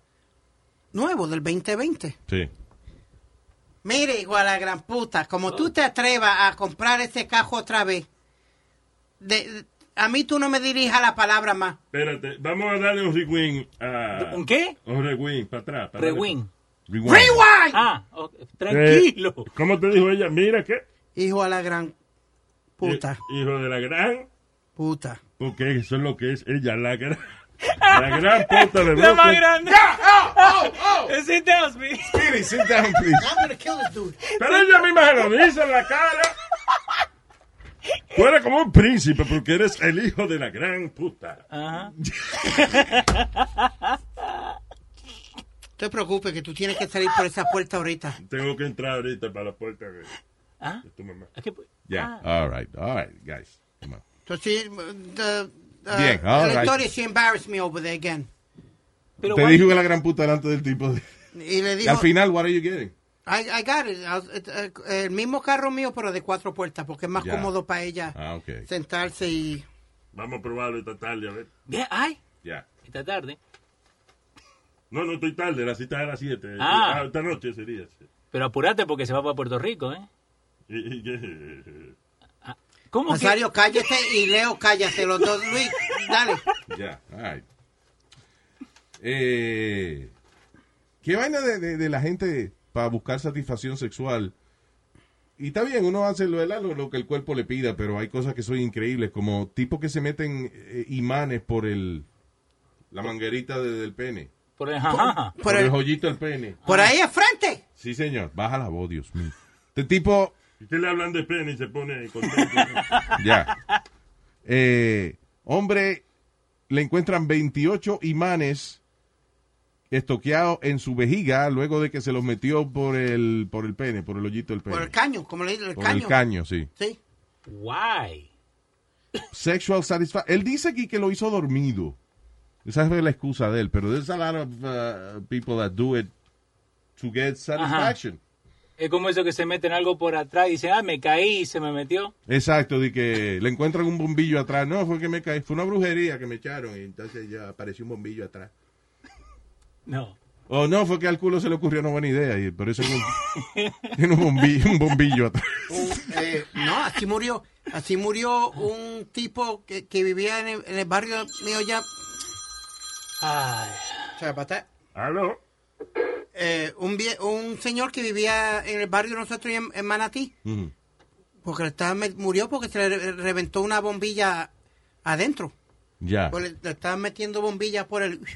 nuevo, del 2020. Sí. Mire, igual a la gran puta, como tú te atrevas a comprar ese cajo otra vez, de, de- a mí tú no me dirijas la palabra más. Espérate, vamos a darle un rewind a... ¿Un qué? Un rewind para atrás. para darle- Rewind. Rewind. ¡Rewind! Ah, tranquilo. Eh, ¿Cómo te dijo ella? Mira que... Hijo a la gran puta, Hijo de la gran... puta. Porque eso es lo que es ella, la gran... La gran puta de La más Brooklyn. grande. Oh, oh. Sit down, Speedy. Speedy, sit down, please. I'm gonna kill this dude. Pero ella misma se lo dice en la cara. Tú eres como un príncipe porque eres el hijo de la gran puta. Ajá. No te preocupes que tú tienes que salir por esa puerta ahorita. Tengo que entrar ahorita para la puerta de, Ah, de tu mamá. aquí- Yeah, ah. all right, all right, guys. Come on. Entonces, the, uh, Bien, all la right. historia, she embarrassed me over there again. Pero Te dijo que la gran puta delante del tipo. Y le Y digo, al final, what are you getting? I, I got it. Uh, el mismo carro mío, pero de cuatro puertas, porque es más Ya. cómodo para ella Ah, ok. sentarse y... Vamos a probarlo esta tarde, a ver. Bien, ay, Ya. esta tarde. No, no estoy tarde, la cita es a las 7. Ah. esta noche sería. sí. Pero apúrate porque se va para Puerto Rico, ¿eh? Y- y ¿Cómo que? Cállate y Leo, cállate. Los dos, Luis, dale. Ya, right. Eh, ¿Qué vaina de, de- de la gente para buscar satisfacción sexual? Y está bien, uno hace lo, lo, lo que el cuerpo le pida, pero hay cosas que son increíbles, como tipos que se meten eh, imanes por el la manguerita de- del pene. Por el jajaja. Por, Por el, el- joyito del pene. Por ahí al frente. Sí, señor. Baja la voz, Dios mío. Este tipo, ¿Y qué le hablan de pene y se pone contento? ya. Eh, hombre, le encuentran 28 imanes estoqueados en su vejiga luego de que se los metió por el, por el pene, por el hoyito del pene. Por el caño, como le dice, el Por caño. el caño, sí. Sí. Why? Sexual satisfaction. Él dice aquí que lo hizo dormido. Esa es la excusa de él, pero there's a lot of uh, people that do it to get satisfaction. Es como eso que se meten algo por atrás y dicen, ah, me caí y se me metió. Exacto, de que le encuentran un bombillo atrás. No, fue que me caí, fue una brujería que me echaron y entonces ya apareció un bombillo atrás. No. O no, fue que al culo se le ocurrió una buena idea y por eso tiene un, tiene un bombillo, un bombillo atrás. Un, eh, no, así murió. Así murió un tipo que, que vivía en el, en el barrio mío ya. Ay. O sea, ¿Aló? Eh, un, vie- un señor que vivía en el barrio de nosotros en, en Manatí. Porque le estaba murió porque se le re- reventó una bombilla adentro. Ya. Pues le, le estaban metiendo bombillas por el.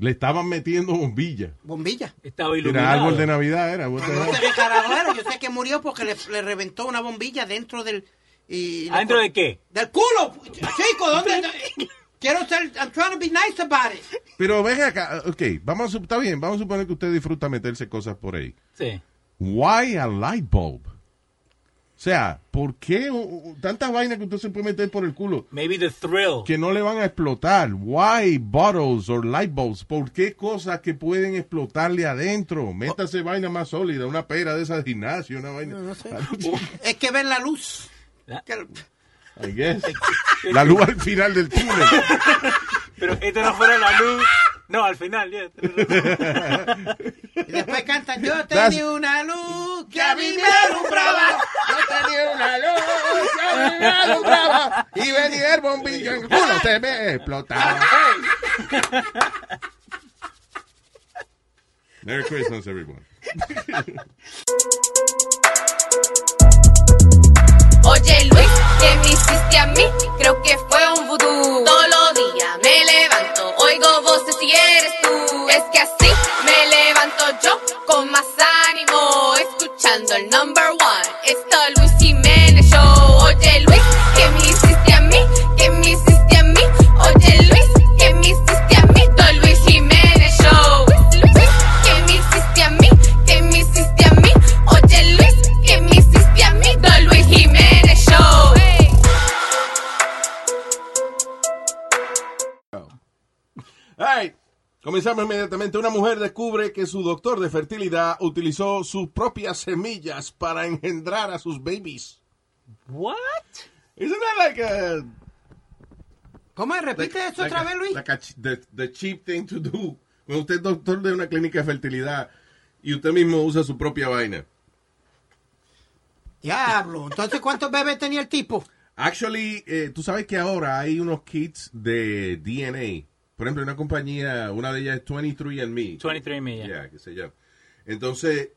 Le estaban metiendo bombilla. Bombilla. Estaba Era árbol de Navidad, era. the No sé qué carajo era. Yo sé que murió porque le, le reventó una bombilla dentro del. Y, ¿Adentro de qué? Del culo. Chico, ¿dónde? Quiero ser. I'm trying to be nice about it. Pero ven acá, ok, vamos a, su- está bien, vamos a suponer que usted disfruta meterse cosas por ahí. Sí. Why a light bulb? O sea, ¿por qué tantas vainas que usted se puede meter por el culo Maybe the thrill. que no le van a explotar? Why bottles or light bulbs? ¿Por qué cosas que pueden explotarle adentro? Métase vaina más sólida, una pera de esas de gimnasio, una vaina. No sé. Es que ven la luz. Que- I guess. La luz al final del túnel. Pero esto no fuera la luz. No, al final, ya. Y después cantan, yo That's- tenía una luz que a mí me alumbraba. Yo tenía una luz que a mí me alumbraba y venía el bombillo en el culo, se me explotaba. Merry Christmas, everyone. Oye Luis, ¿qué me hiciste a mí? Creo que fue un vudú. Todos los días me levanto, oigo voces y eres tú. Es que así me levanto yo con más ánimo, escuchando el number one. Esto Luis Jiménez Show. Comenzamos inmediatamente. Una mujer descubre que su doctor de fertilidad utilizó sus propias semillas para engendrar a sus babies. What? Isn't that like a... ¿Cómo es? Repite eso otra a- vez, Luis. like a the, the cheap thing to do. Cuando usted es doctor de una clínica de fertilidad y usted mismo usa su propia vaina. Diablo. Entonces, ¿cuántos bebés tenía el tipo? Actually, eh, tú sabes que ahora hay unos kits de DNA. Por ejemplo, una compañía, una de ellas es 23andMe. 23andMe, yeah. Yeah, qué sé yo. Entonces,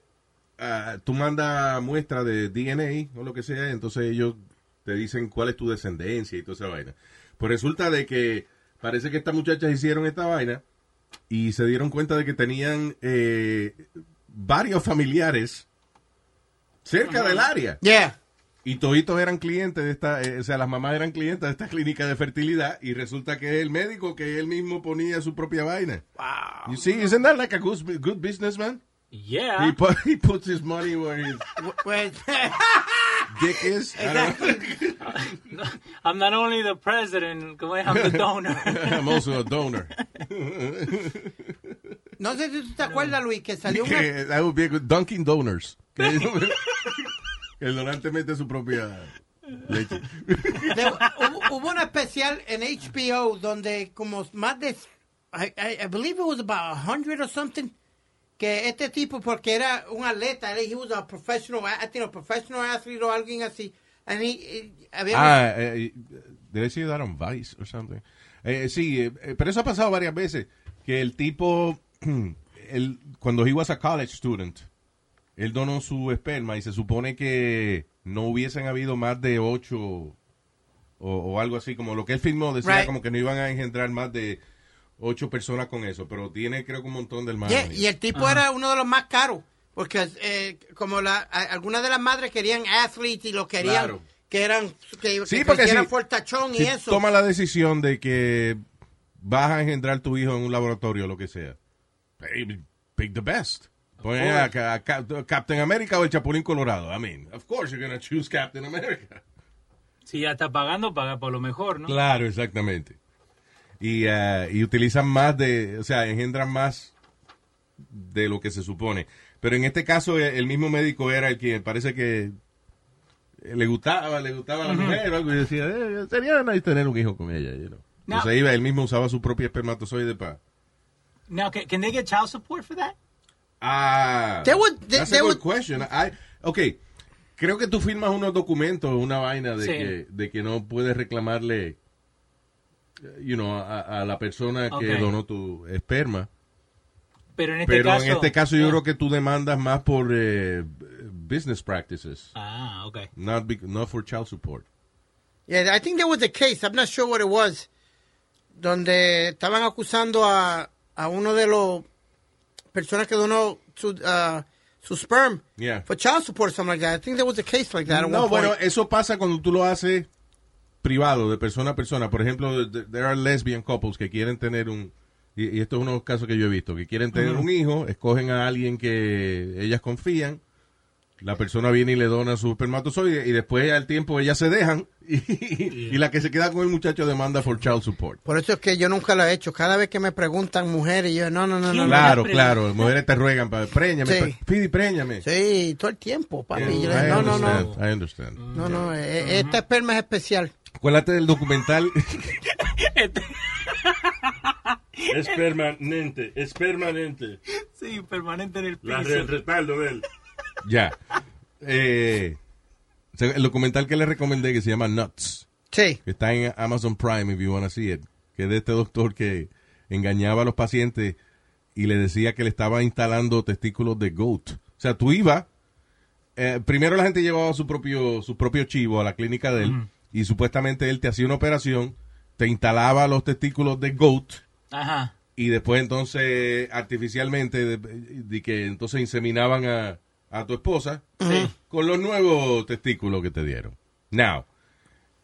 ah, tú mandas muestra de DNA o lo que sea, entonces ellos te dicen cuál es tu descendencia y toda esa vaina. Pues resulta de que parece que estas muchachas hicieron esta vaina y se dieron cuenta de que tenían eh, varios familiares cerca del área. Yeah. Y toditos eran clientes de esta, eh, o sea, las mamás eran clientes de esta clínica de fertilidad y resulta que es el médico que él mismo ponía su propia vaina. Wow. You see, isn't that like a good, good businessman? Yeah. He, put, he puts his money where his dick is. Know. I'm not only the president, I'm the donor. I'm also a donor. no sé si tú te acuerdas, Luis, que salió. Que that would be a good Dunkin' Donors. El donante mete su propia leche. de- hubo, hubo una especial en HBO donde como más de... I, I, I believe it was about 100 or something. Que este tipo, porque era un atleta, he was a professional, I think a professional athlete o alguien así. And he, he- había Ah, eh, did I see that on Vice or something? Eh, sí, eh, eh, pero eso ha pasado varias veces. Que el tipo, él, cuando he was a college student, él donó su esperma y se supone que no hubiesen habido más de ocho o, o algo así, como lo que él firmó decía Right. como que no iban a engendrar más de ocho personas con eso, pero tiene creo que un montón de hermanos. Yeah, y el tipo era uno de los más caros. Porque eh, como la, algunas de las madres querían athletes y lo querían, Claro. que eran, que, Sí, que porque si- fortachón si y eso. toma la decisión de que vas a engendrar tu hijo en un laboratorio o lo que sea, hey, pick the best. Pon a, a- a Cap- Captain America o el Chapulín Colorado. I mean, of course you're going to choose Captain America. Si ya está pagando, paga por lo mejor, ¿no? Claro, exactamente. Y, eh, y utilizan más de, o sea, engendran más de lo que se supone. Pero en este caso, eh, el mismo médico era el que parece que eh, le gustaba, le gustaba a la mujer o algo y decía, eh, sería nice tener un hijo con ella. You know. No. Entonces iba, él mismo usaba su propio espermatozoide para... Now, can, can they get child support for that? Ah, would- they- that's a good would- question. I, ok, creo que tú firmas unos documentos, una vaina de, Sí. que, de que no puedes reclamarle, eh, you know, a, a la persona que Ok. donó tu esperma. Pero en este Pero caso... en este caso yo Yeah. creo que tú demandas más por eh, business practices, Ah, okay. not, be- not for child support. Yeah, I think there was a case, I'm not sure what it was, donde estaban acusando a, a uno de los personas que donó su, uh, su sperm Yeah. for child support or something like that. I think there was a case like that at No, one point. bueno, eso pasa cuando tú lo haces privado, de persona a persona. Por ejemplo, th- there are lesbian couples que quieren tener un... Y, y esto es uno de los casos que yo he visto, que quieren tener un hijo, escogen a alguien que ellas confían, la persona viene y le dona su espermatozoide y después al tiempo ellas se dejan y, y la que se queda con el muchacho demanda for child support. Por eso es que yo nunca lo he hecho. Cada vez que me preguntan mujeres, yo, no, no, no, no. Claro, claro, las mujeres te ruegan para préñame, Sí. Pidi, préñame. Sí, todo el tiempo, papi. Yeah, Yo no, no, no. I understand. No, no, eh, esta esperma es especial. Acuérdate del documental. Es permanente, es permanente. Sí, permanente en el piso. La, el respaldo de él. Ya. Eh, el documental que le recomendé que se llama Nuts, Sí. que está en Amazon Prime if you wanna see it, que es de este doctor que engañaba a los pacientes y le decía que le estaba instalando testículos de goat. O sea, tú ibas, eh, primero la gente llevaba su propio, su propio chivo a la clínica de él y supuestamente él te hacía una operación, te instalaba los testículos de goat Ajá. y después entonces artificialmente de, de que entonces inseminaban a, a tu esposa con los nuevos testículos que te dieron. Now,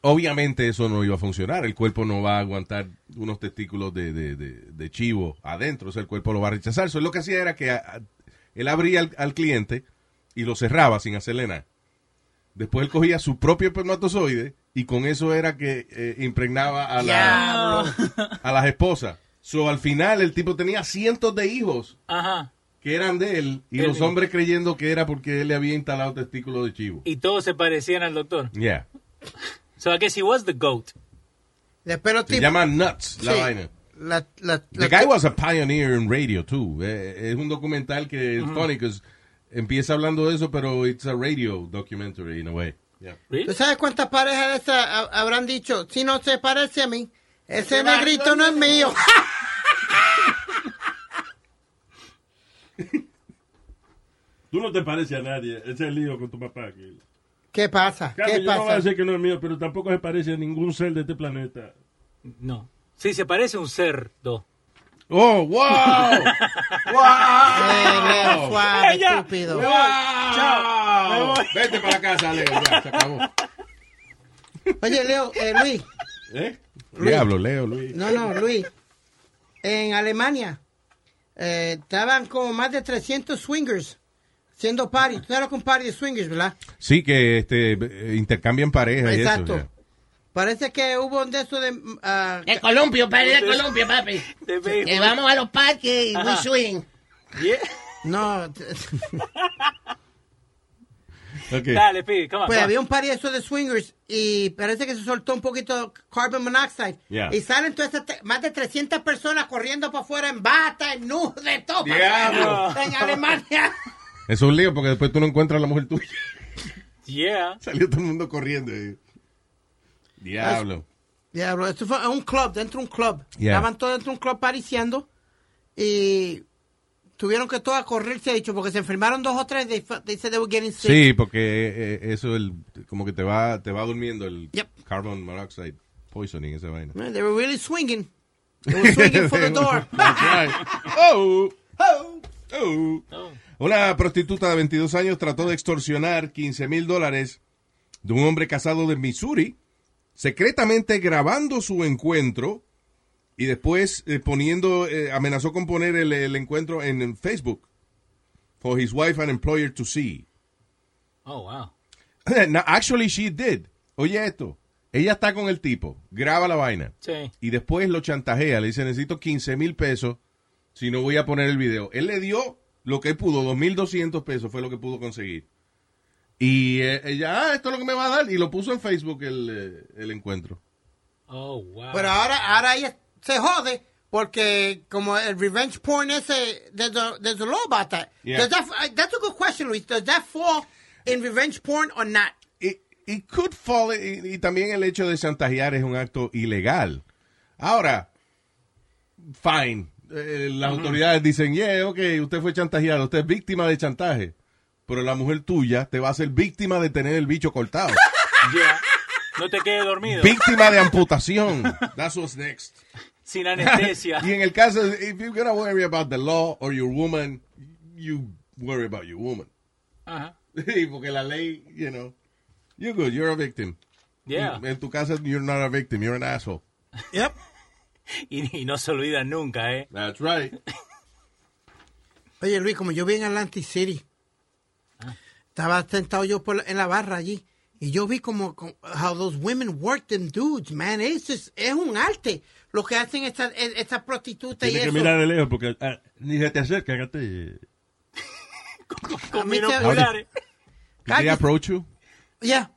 obviamente eso no iba a funcionar, el cuerpo no va a aguantar unos testículos de, de, de- de chivo adentro, o sea, el cuerpo lo va a rechazar. Eso lo que hacía era que a- a- él abría al, al cliente y lo cerraba sin hacerle nada. Después él cogía su propio espermatozoide y con eso era que eh, impregnaba a, la, a las esposas. So, al final, el tipo tenía cientos de hijos Ajá. Que eran de él y Él los hombres creyendo que era porque él le había instalado testículos de chivo. Y todos se parecían al doctor. Yeah. So I guess he was the goat. Se llama Nuts, la Sí. vaina. La, la, The la- guy was a pioneer in radio, too. Eh, es un documental que es funny, because empieza hablando de eso, pero it's a radio documentary in a way. Yeah. ¿Tú sabes cuántas parejas de esas ha- habrán dicho? Si no se parece a mí, ese Ese negrito no es mío. Tú no te pareces a nadie. Ese es el lío con tu papá. Que... ¿Qué pasa? Claro, ¿Qué yo no voy a pasa? decir que no es mío, pero tampoco se parece a ningún ser de este planeta. No. Sí, se parece a un cerdo. Oh, wow! Leo, suave, estúpido. ¡Wow! Vete para la casa, Leo. Ya, se acabó. Oye, Leo, eh, Luis. ¿Eh? Diablo, Leo, Luis. No, no, Luis. En Alemania eh, estaban como más de 300 swingers haciendo party. Tú sabes un party de swingers, ¿verdad? Sí, que este, intercambian parejas y Exacto. eso. Parece que hubo un de esos de... ah, De columpio, papi. De béisbol. Que vamos a los parques y we swing. Yeah. no, t- Ok. Dale, Pete, come on. pues come on. había un party de esos de swingers y parece que se soltó un poquito carbon monoxide. Yeah. Y salen todas esas te- más de 300 personas corriendo para afuera en bata, en nu, de todo. Diablo. En Alemania. Es un lío porque después tú no encuentras a la mujer tuya. Yeah. Salió todo el mundo corriendo. y- Diablo. Diablo, esto fue en un club, dentro de un club. Yeah. Estaban todos dentro de un club pariciando y tuvieron que todas correr, se ha dicho, porque se enfermaron dos o tres. They, they said they were getting sick. Sí, porque eh, eso el, como que te va, te va durmiendo el Yep. carbon monoxide poisoning, esa vaina. Man, they were really swinging. They were swinging for the door. That's right. Oh, oh, oh. Una prostituta de 22 años trató de extorsionar 15 mil dólares de un hombre casado de Missouri, secretamente grabando su encuentro y después eh, poniendo, eh, amenazó con poner el, el encuentro en, en Facebook for his wife and employer to see. Oh, wow. No, actually, she did. Oye esto. Ella está con el tipo, graba la vaina Sí. y después lo chantajea. Le dice, necesito 15 mil pesos si no voy a poner el video. Él le dio lo que pudo, 2.200 pesos fue lo que pudo conseguir. Y eh, ella, ah, esto es lo que me va a dar. Y lo puso en Facebook el, el encuentro. Oh, wow. Pero ahora, ahora ella se jode porque como el revenge porn ese, there's a, there's a law about that. Yeah. Does that. That's a good question, Luis. Does that fall in revenge porn or not? It, it could fall, y, y también el hecho de chantajear es un acto ilegal. Ahora, fine. Eh, las autoridades dicen, yeah, ok, usted fue chantajeado, usted es víctima de chantaje. Pero la mujer tuya te va a ser víctima de tener el bicho cortado. Yeah. No te quedes dormido. víctima de amputación. That's what's next. Sin anestesia. y en el caso, if you're gonna worry about the law or your woman, you worry about your woman. Ajá. Porque la ley, you know, you're good, you're a victim. Yeah. En tu casa, you're not a victim, you're an asshole. Yep. Y, y no se olvidan nunca, ¿eh? That's right. Oye, Luis, como yo vi en Atlantic City, estaba sentado yo por la- en la barra allí y yo vi como, como- how those women work them dudes, man. Es, es, es un arte lo que hacen estas estas prostitutas y Tienes eso. que mirar de lejos porque ah, ni se te acerca, hágate. A Con mí se- binoculares. Did they approach you? Yeah.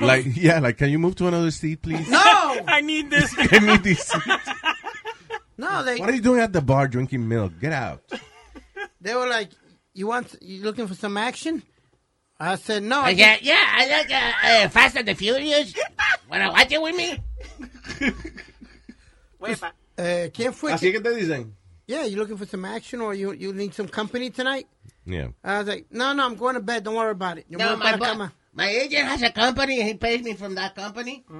Like, yeah, like, can you move to another seat, please? no, I need this. Give me this seat. no, they, What are you doing at the bar drinking milk? Get out. they were like, you want, you looking for some action? I said, no. I Yeah, yeah, I like uh, uh, Fast and the Furious. Wanna watch it with me? Huepa. Eh, ¿Quién fue? Así que te dicen. Yeah, you looking for some action or you, you need some company tonight? Yeah. I was like, no, no, I'm going to bed. Don't worry about it. Yo No, my, cama. my agent has a company and he pays me from that company.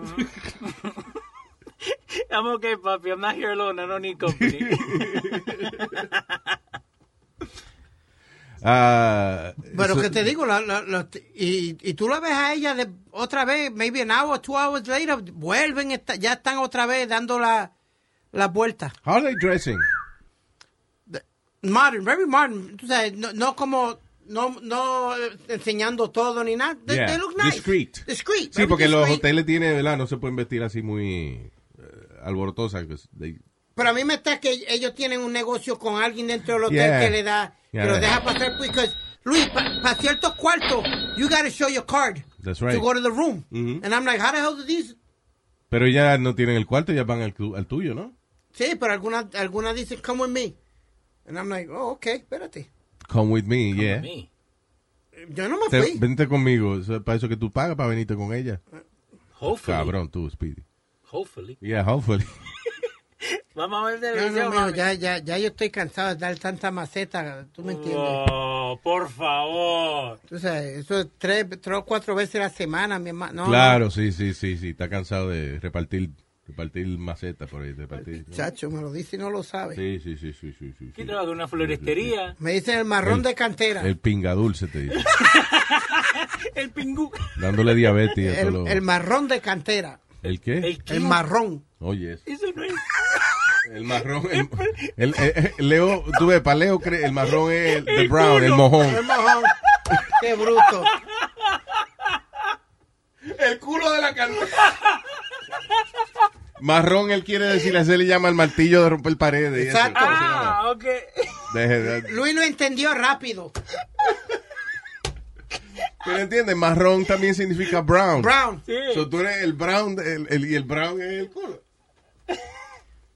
I'm okay, papi. I'm not here alone. I don't need company. Ah, Pero so- que te digo, y, y tú la ves a ella de, otra vez, maybe an hour, two hours later, vuelven, ya están otra vez dando la, la vuelta. How are they dressing? Modern, very modern. Tú sabes, no, no como, no, no enseñando todo ni nada. They, Yeah, they look nice. discreet. Discreet. Sí, porque los discreet. hoteles tienen, ¿verdad? No se pueden vestir así muy eh, alborotosas. they- pero a mí me está que ellos tienen un negocio con alguien dentro del hotel Yeah. que le da, Yeah. que los deja pasar. Because, Luis, para ciertos cuartos, you gotta show your card That's right. to go to the room. Mhm. And I'm like, how the hell do these? Pero ya no tienen el cuarto, ya van al, al tuyo, ¿no? Sí, pero algunas algunas dicen, come with me. And I'm like, oh, okay, espérate. Come with me, yeah. Me. Yo no me Te- fui. vente conmigo, eso es para eso que tú pagas para venirte con ella. Hopefully. Cabrón, tú, Speedy. Hopefully. Yeah, hopefully. Vamos a ver No, no, televisión, mijo, mami. ya, ya, ya yo estoy cansado de dar tanta maceta, tú me entiendes. Oh, por favor. Tú sabes, eso es tres, tres o cuatro veces a la semana, mi hermano. No, claro, sí, sí, sí, sí. Está cansado de repartir, repartir macetas por ahí, repartir. no. Chacho, me lo dice y no lo sabe. Sí, sí, sí, sí, sí, sí. ¿Qué sí. trabaja en una florestería? Me dicen el marrón El- de cantera. El pinga dulce te dice. El pingú. Dándole diabetes a El, marrón de cantera. ¿El qué? ¿El qué? El marrón. Oye, eso. Eso no es. el marrón. El, el- el- el Leo, tú ves, para Leo, el marrón es el, the brown, el mojón. El mojón. Qué bruto. El culo de la cantera. Marrón, él quiere decir, a ese le llama el martillo de romper paredes. Exacto. Ah, ok. Deje Luis lo entendió rápido. Pero entiendes, marrón también significa brown. Brown. Sí. So tú eres el brown, el, el- y el brown es el culo.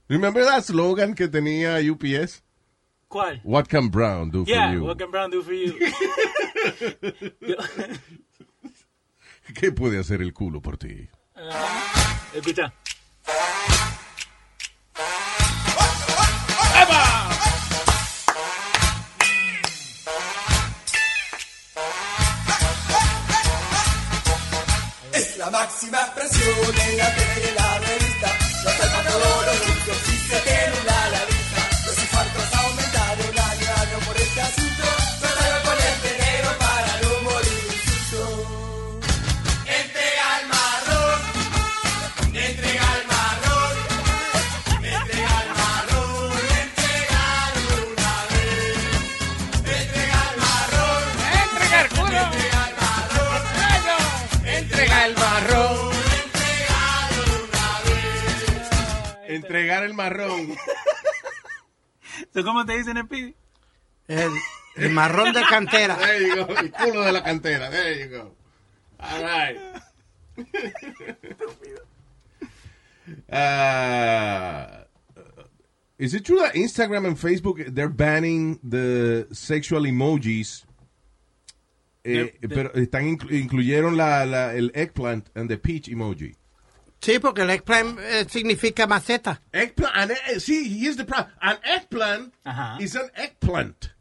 Remember that slogan que tenía UPS? ¿Cuál? What can brown do Yeah, for you? what can Brown do for you? Yo- ¿Qué puede hacer el culo por ti? Escucha. Es la máxima expresión en la tele y en la revista. Los salvadores ricos sí se tienen la la El marrón. ¿Cómo te dicen el pidi? El, el marrón de cantera. There you go. El culo de la cantera. There you go. All right. Uh, is it true that Instagram and Facebook they're banning the sexual emojis? Eh, pero están inclu- incluyeron la, la- el eggplant and the peach emoji. Sí, porque el eggplant eh, significa maceta. Eggplant. An, eh, see, here's the problem. An eggplant Ajá. is an eggplant.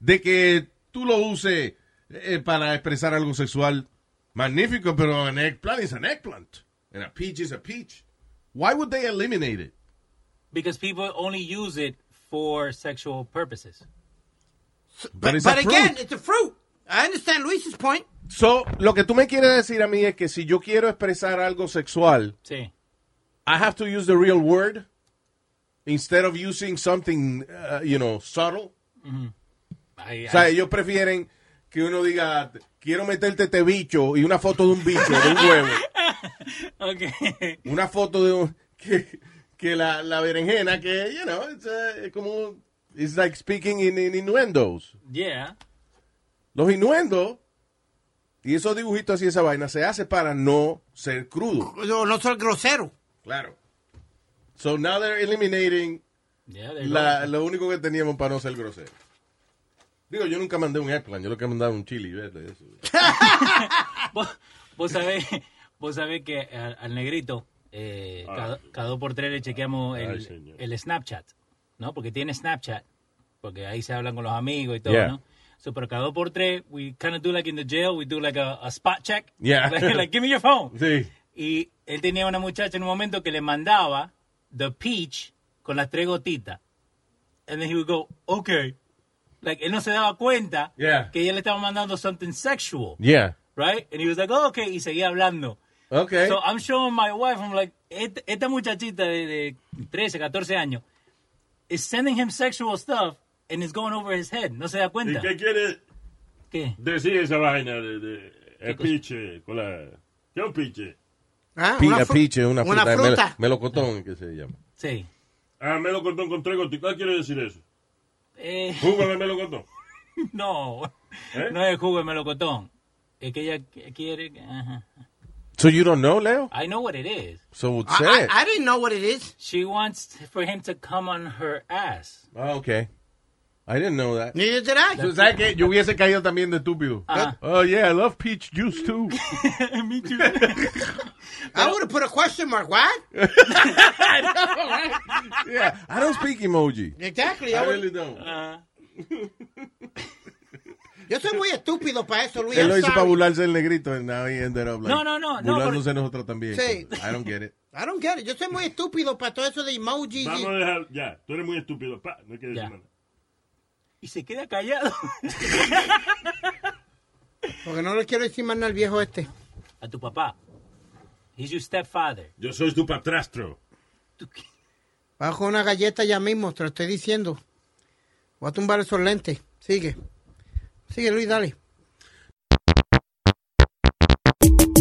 De que tú lo uses eh, para expresar algo sexual magnífico, pero an eggplant is an eggplant. And a peach is a peach. Why would they eliminate it? Because people only use it for sexual purposes. But it's but a again, it's a fruit. I understand Luis's point. So, lo que tú me quieres decir a mí es que si yo quiero expresar algo sexual, Sí. I have to use the real word instead of using something, uh, you know, subtle. Ahí- O sea, ellos prefieren que uno diga, quiero meterte este bicho y una foto de un bicho, de un huevo. Ok. Una foto de un, que, que la, la berenjena, que, you know, it's, uh, es como, it's like speaking in, in innuendos. Yeah. Los innuendos y esos dibujitos así, esa vaina, se hace para no ser crudo. No, no soy grosero. Claro. So now they're eliminating Yeah, la, lo único que teníamos para no ser grosero. Digo, yo nunca mandé un eggplant, yo lo que mandaba un chili verde. Vos, vos sabés, vos sabés que al, al negrito, eh, cada, cada dos por tres le chequeamos el, Snapchat, ¿no? Porque tiene Snapchat, porque ahí se hablan con los amigos y todo, Yeah. ¿no? So, pero cada dos por tres, we kind of do like in the jail, we do like a, a spot check. Yeah. Like, like, give me your phone. Sí. Y él tenía una muchacha en un momento que le mandaba the peach con las tres gotitas. And then he would go, okay. Like, él no se daba cuenta Yeah. que ella le estaba mandando something sexual. Yeah. Right? And he was like, oh, okay. Y seguía hablando. Okay. So I'm showing my wife, I'm like, esta, esta muchachita de, de 13, 14 años is sending him sexual stuff and it's going over his head. No se da ¿Y cuenta. qué quiere ¿Qué? decir esa vaina de, de el piche con la... ¿Qué es un piche? Ah, Pi- una a fru- peach es una fruta, Una fruta. mel- melocotón que se llama. Sí. Ah, melocotón con tres gotitas. ¿Qué quiere decir eso? Eh, Jugo de melocotón. no, ¿Eh? no es jugo de melocotón. Es que ella quiere... ajá. So you don't know, Leo? I know what it is. So I, say I, it. I didn't know what it is. She wants for him to come on her ass. Oh, okay. I didn't know that. Neither did I. So, ¿Sabes qué? Yo hubiese caído también de estúpido. Ah. Oh, yeah, I love peach juice, too. Me too. I would have put a question mark. What? yeah, I don't speak emoji. Exactly. I I really don't. Ah. Yo soy muy estúpido para eso, Luis. Él lo I'm hizo para burlarse del negrito and now he ended up like No, no, no, no, burlándose de nosotros también. Sí. I don't get it. I don't get it. Yo soy muy estúpido para todo eso de emojis. Vamos y- a dejar, ya, tú eres muy estúpido. Pa, no que decir nada. Y se queda callado. Porque no le quiero decir más nada al viejo este. A tu papá. He's your stepfather. Yo soy tu padrastro. Bajo una galleta ya mismo, te lo estoy diciendo. Voy a tumbar esos lentes. Sigue. Sigue, Luis, dale.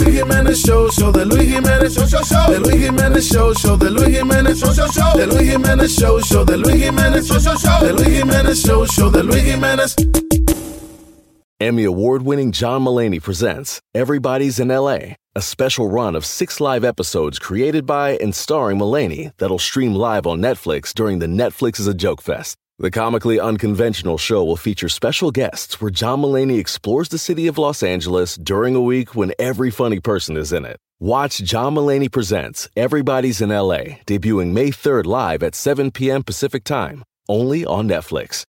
Luis Jiménez Show, show, The Luis Jiménez Show, show, show. The Luis Jiménez Show, show, The Luis Jiménez Show, show, show. The Luis Jiménez Show, show, The Luis Jiménez Show, show, show. The Luis Jiménez Show, show, The Luis Jiménez. Emmy award winning John Mullaney presents Everybody's in LA, a special run of six live episodes created by and starring Mullaney that'll stream live on Netflix during the Netflix is a Joke Fest. The comically unconventional show will feature special guests where John Mullaney explores the city of Los Angeles during a week when every funny person is in it. Watch John Mullaney Presents Everybody's in LA, debuting May 3rd live at 7 p.m. Pacific Time, only on Netflix.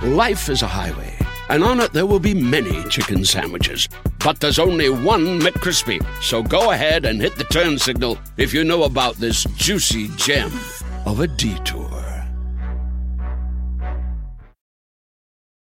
Life is a highway, and on it there will be many chicken sandwiches. But there's only one McCrispy. So go ahead and hit the turn signal if you know about this juicy gem of a detour.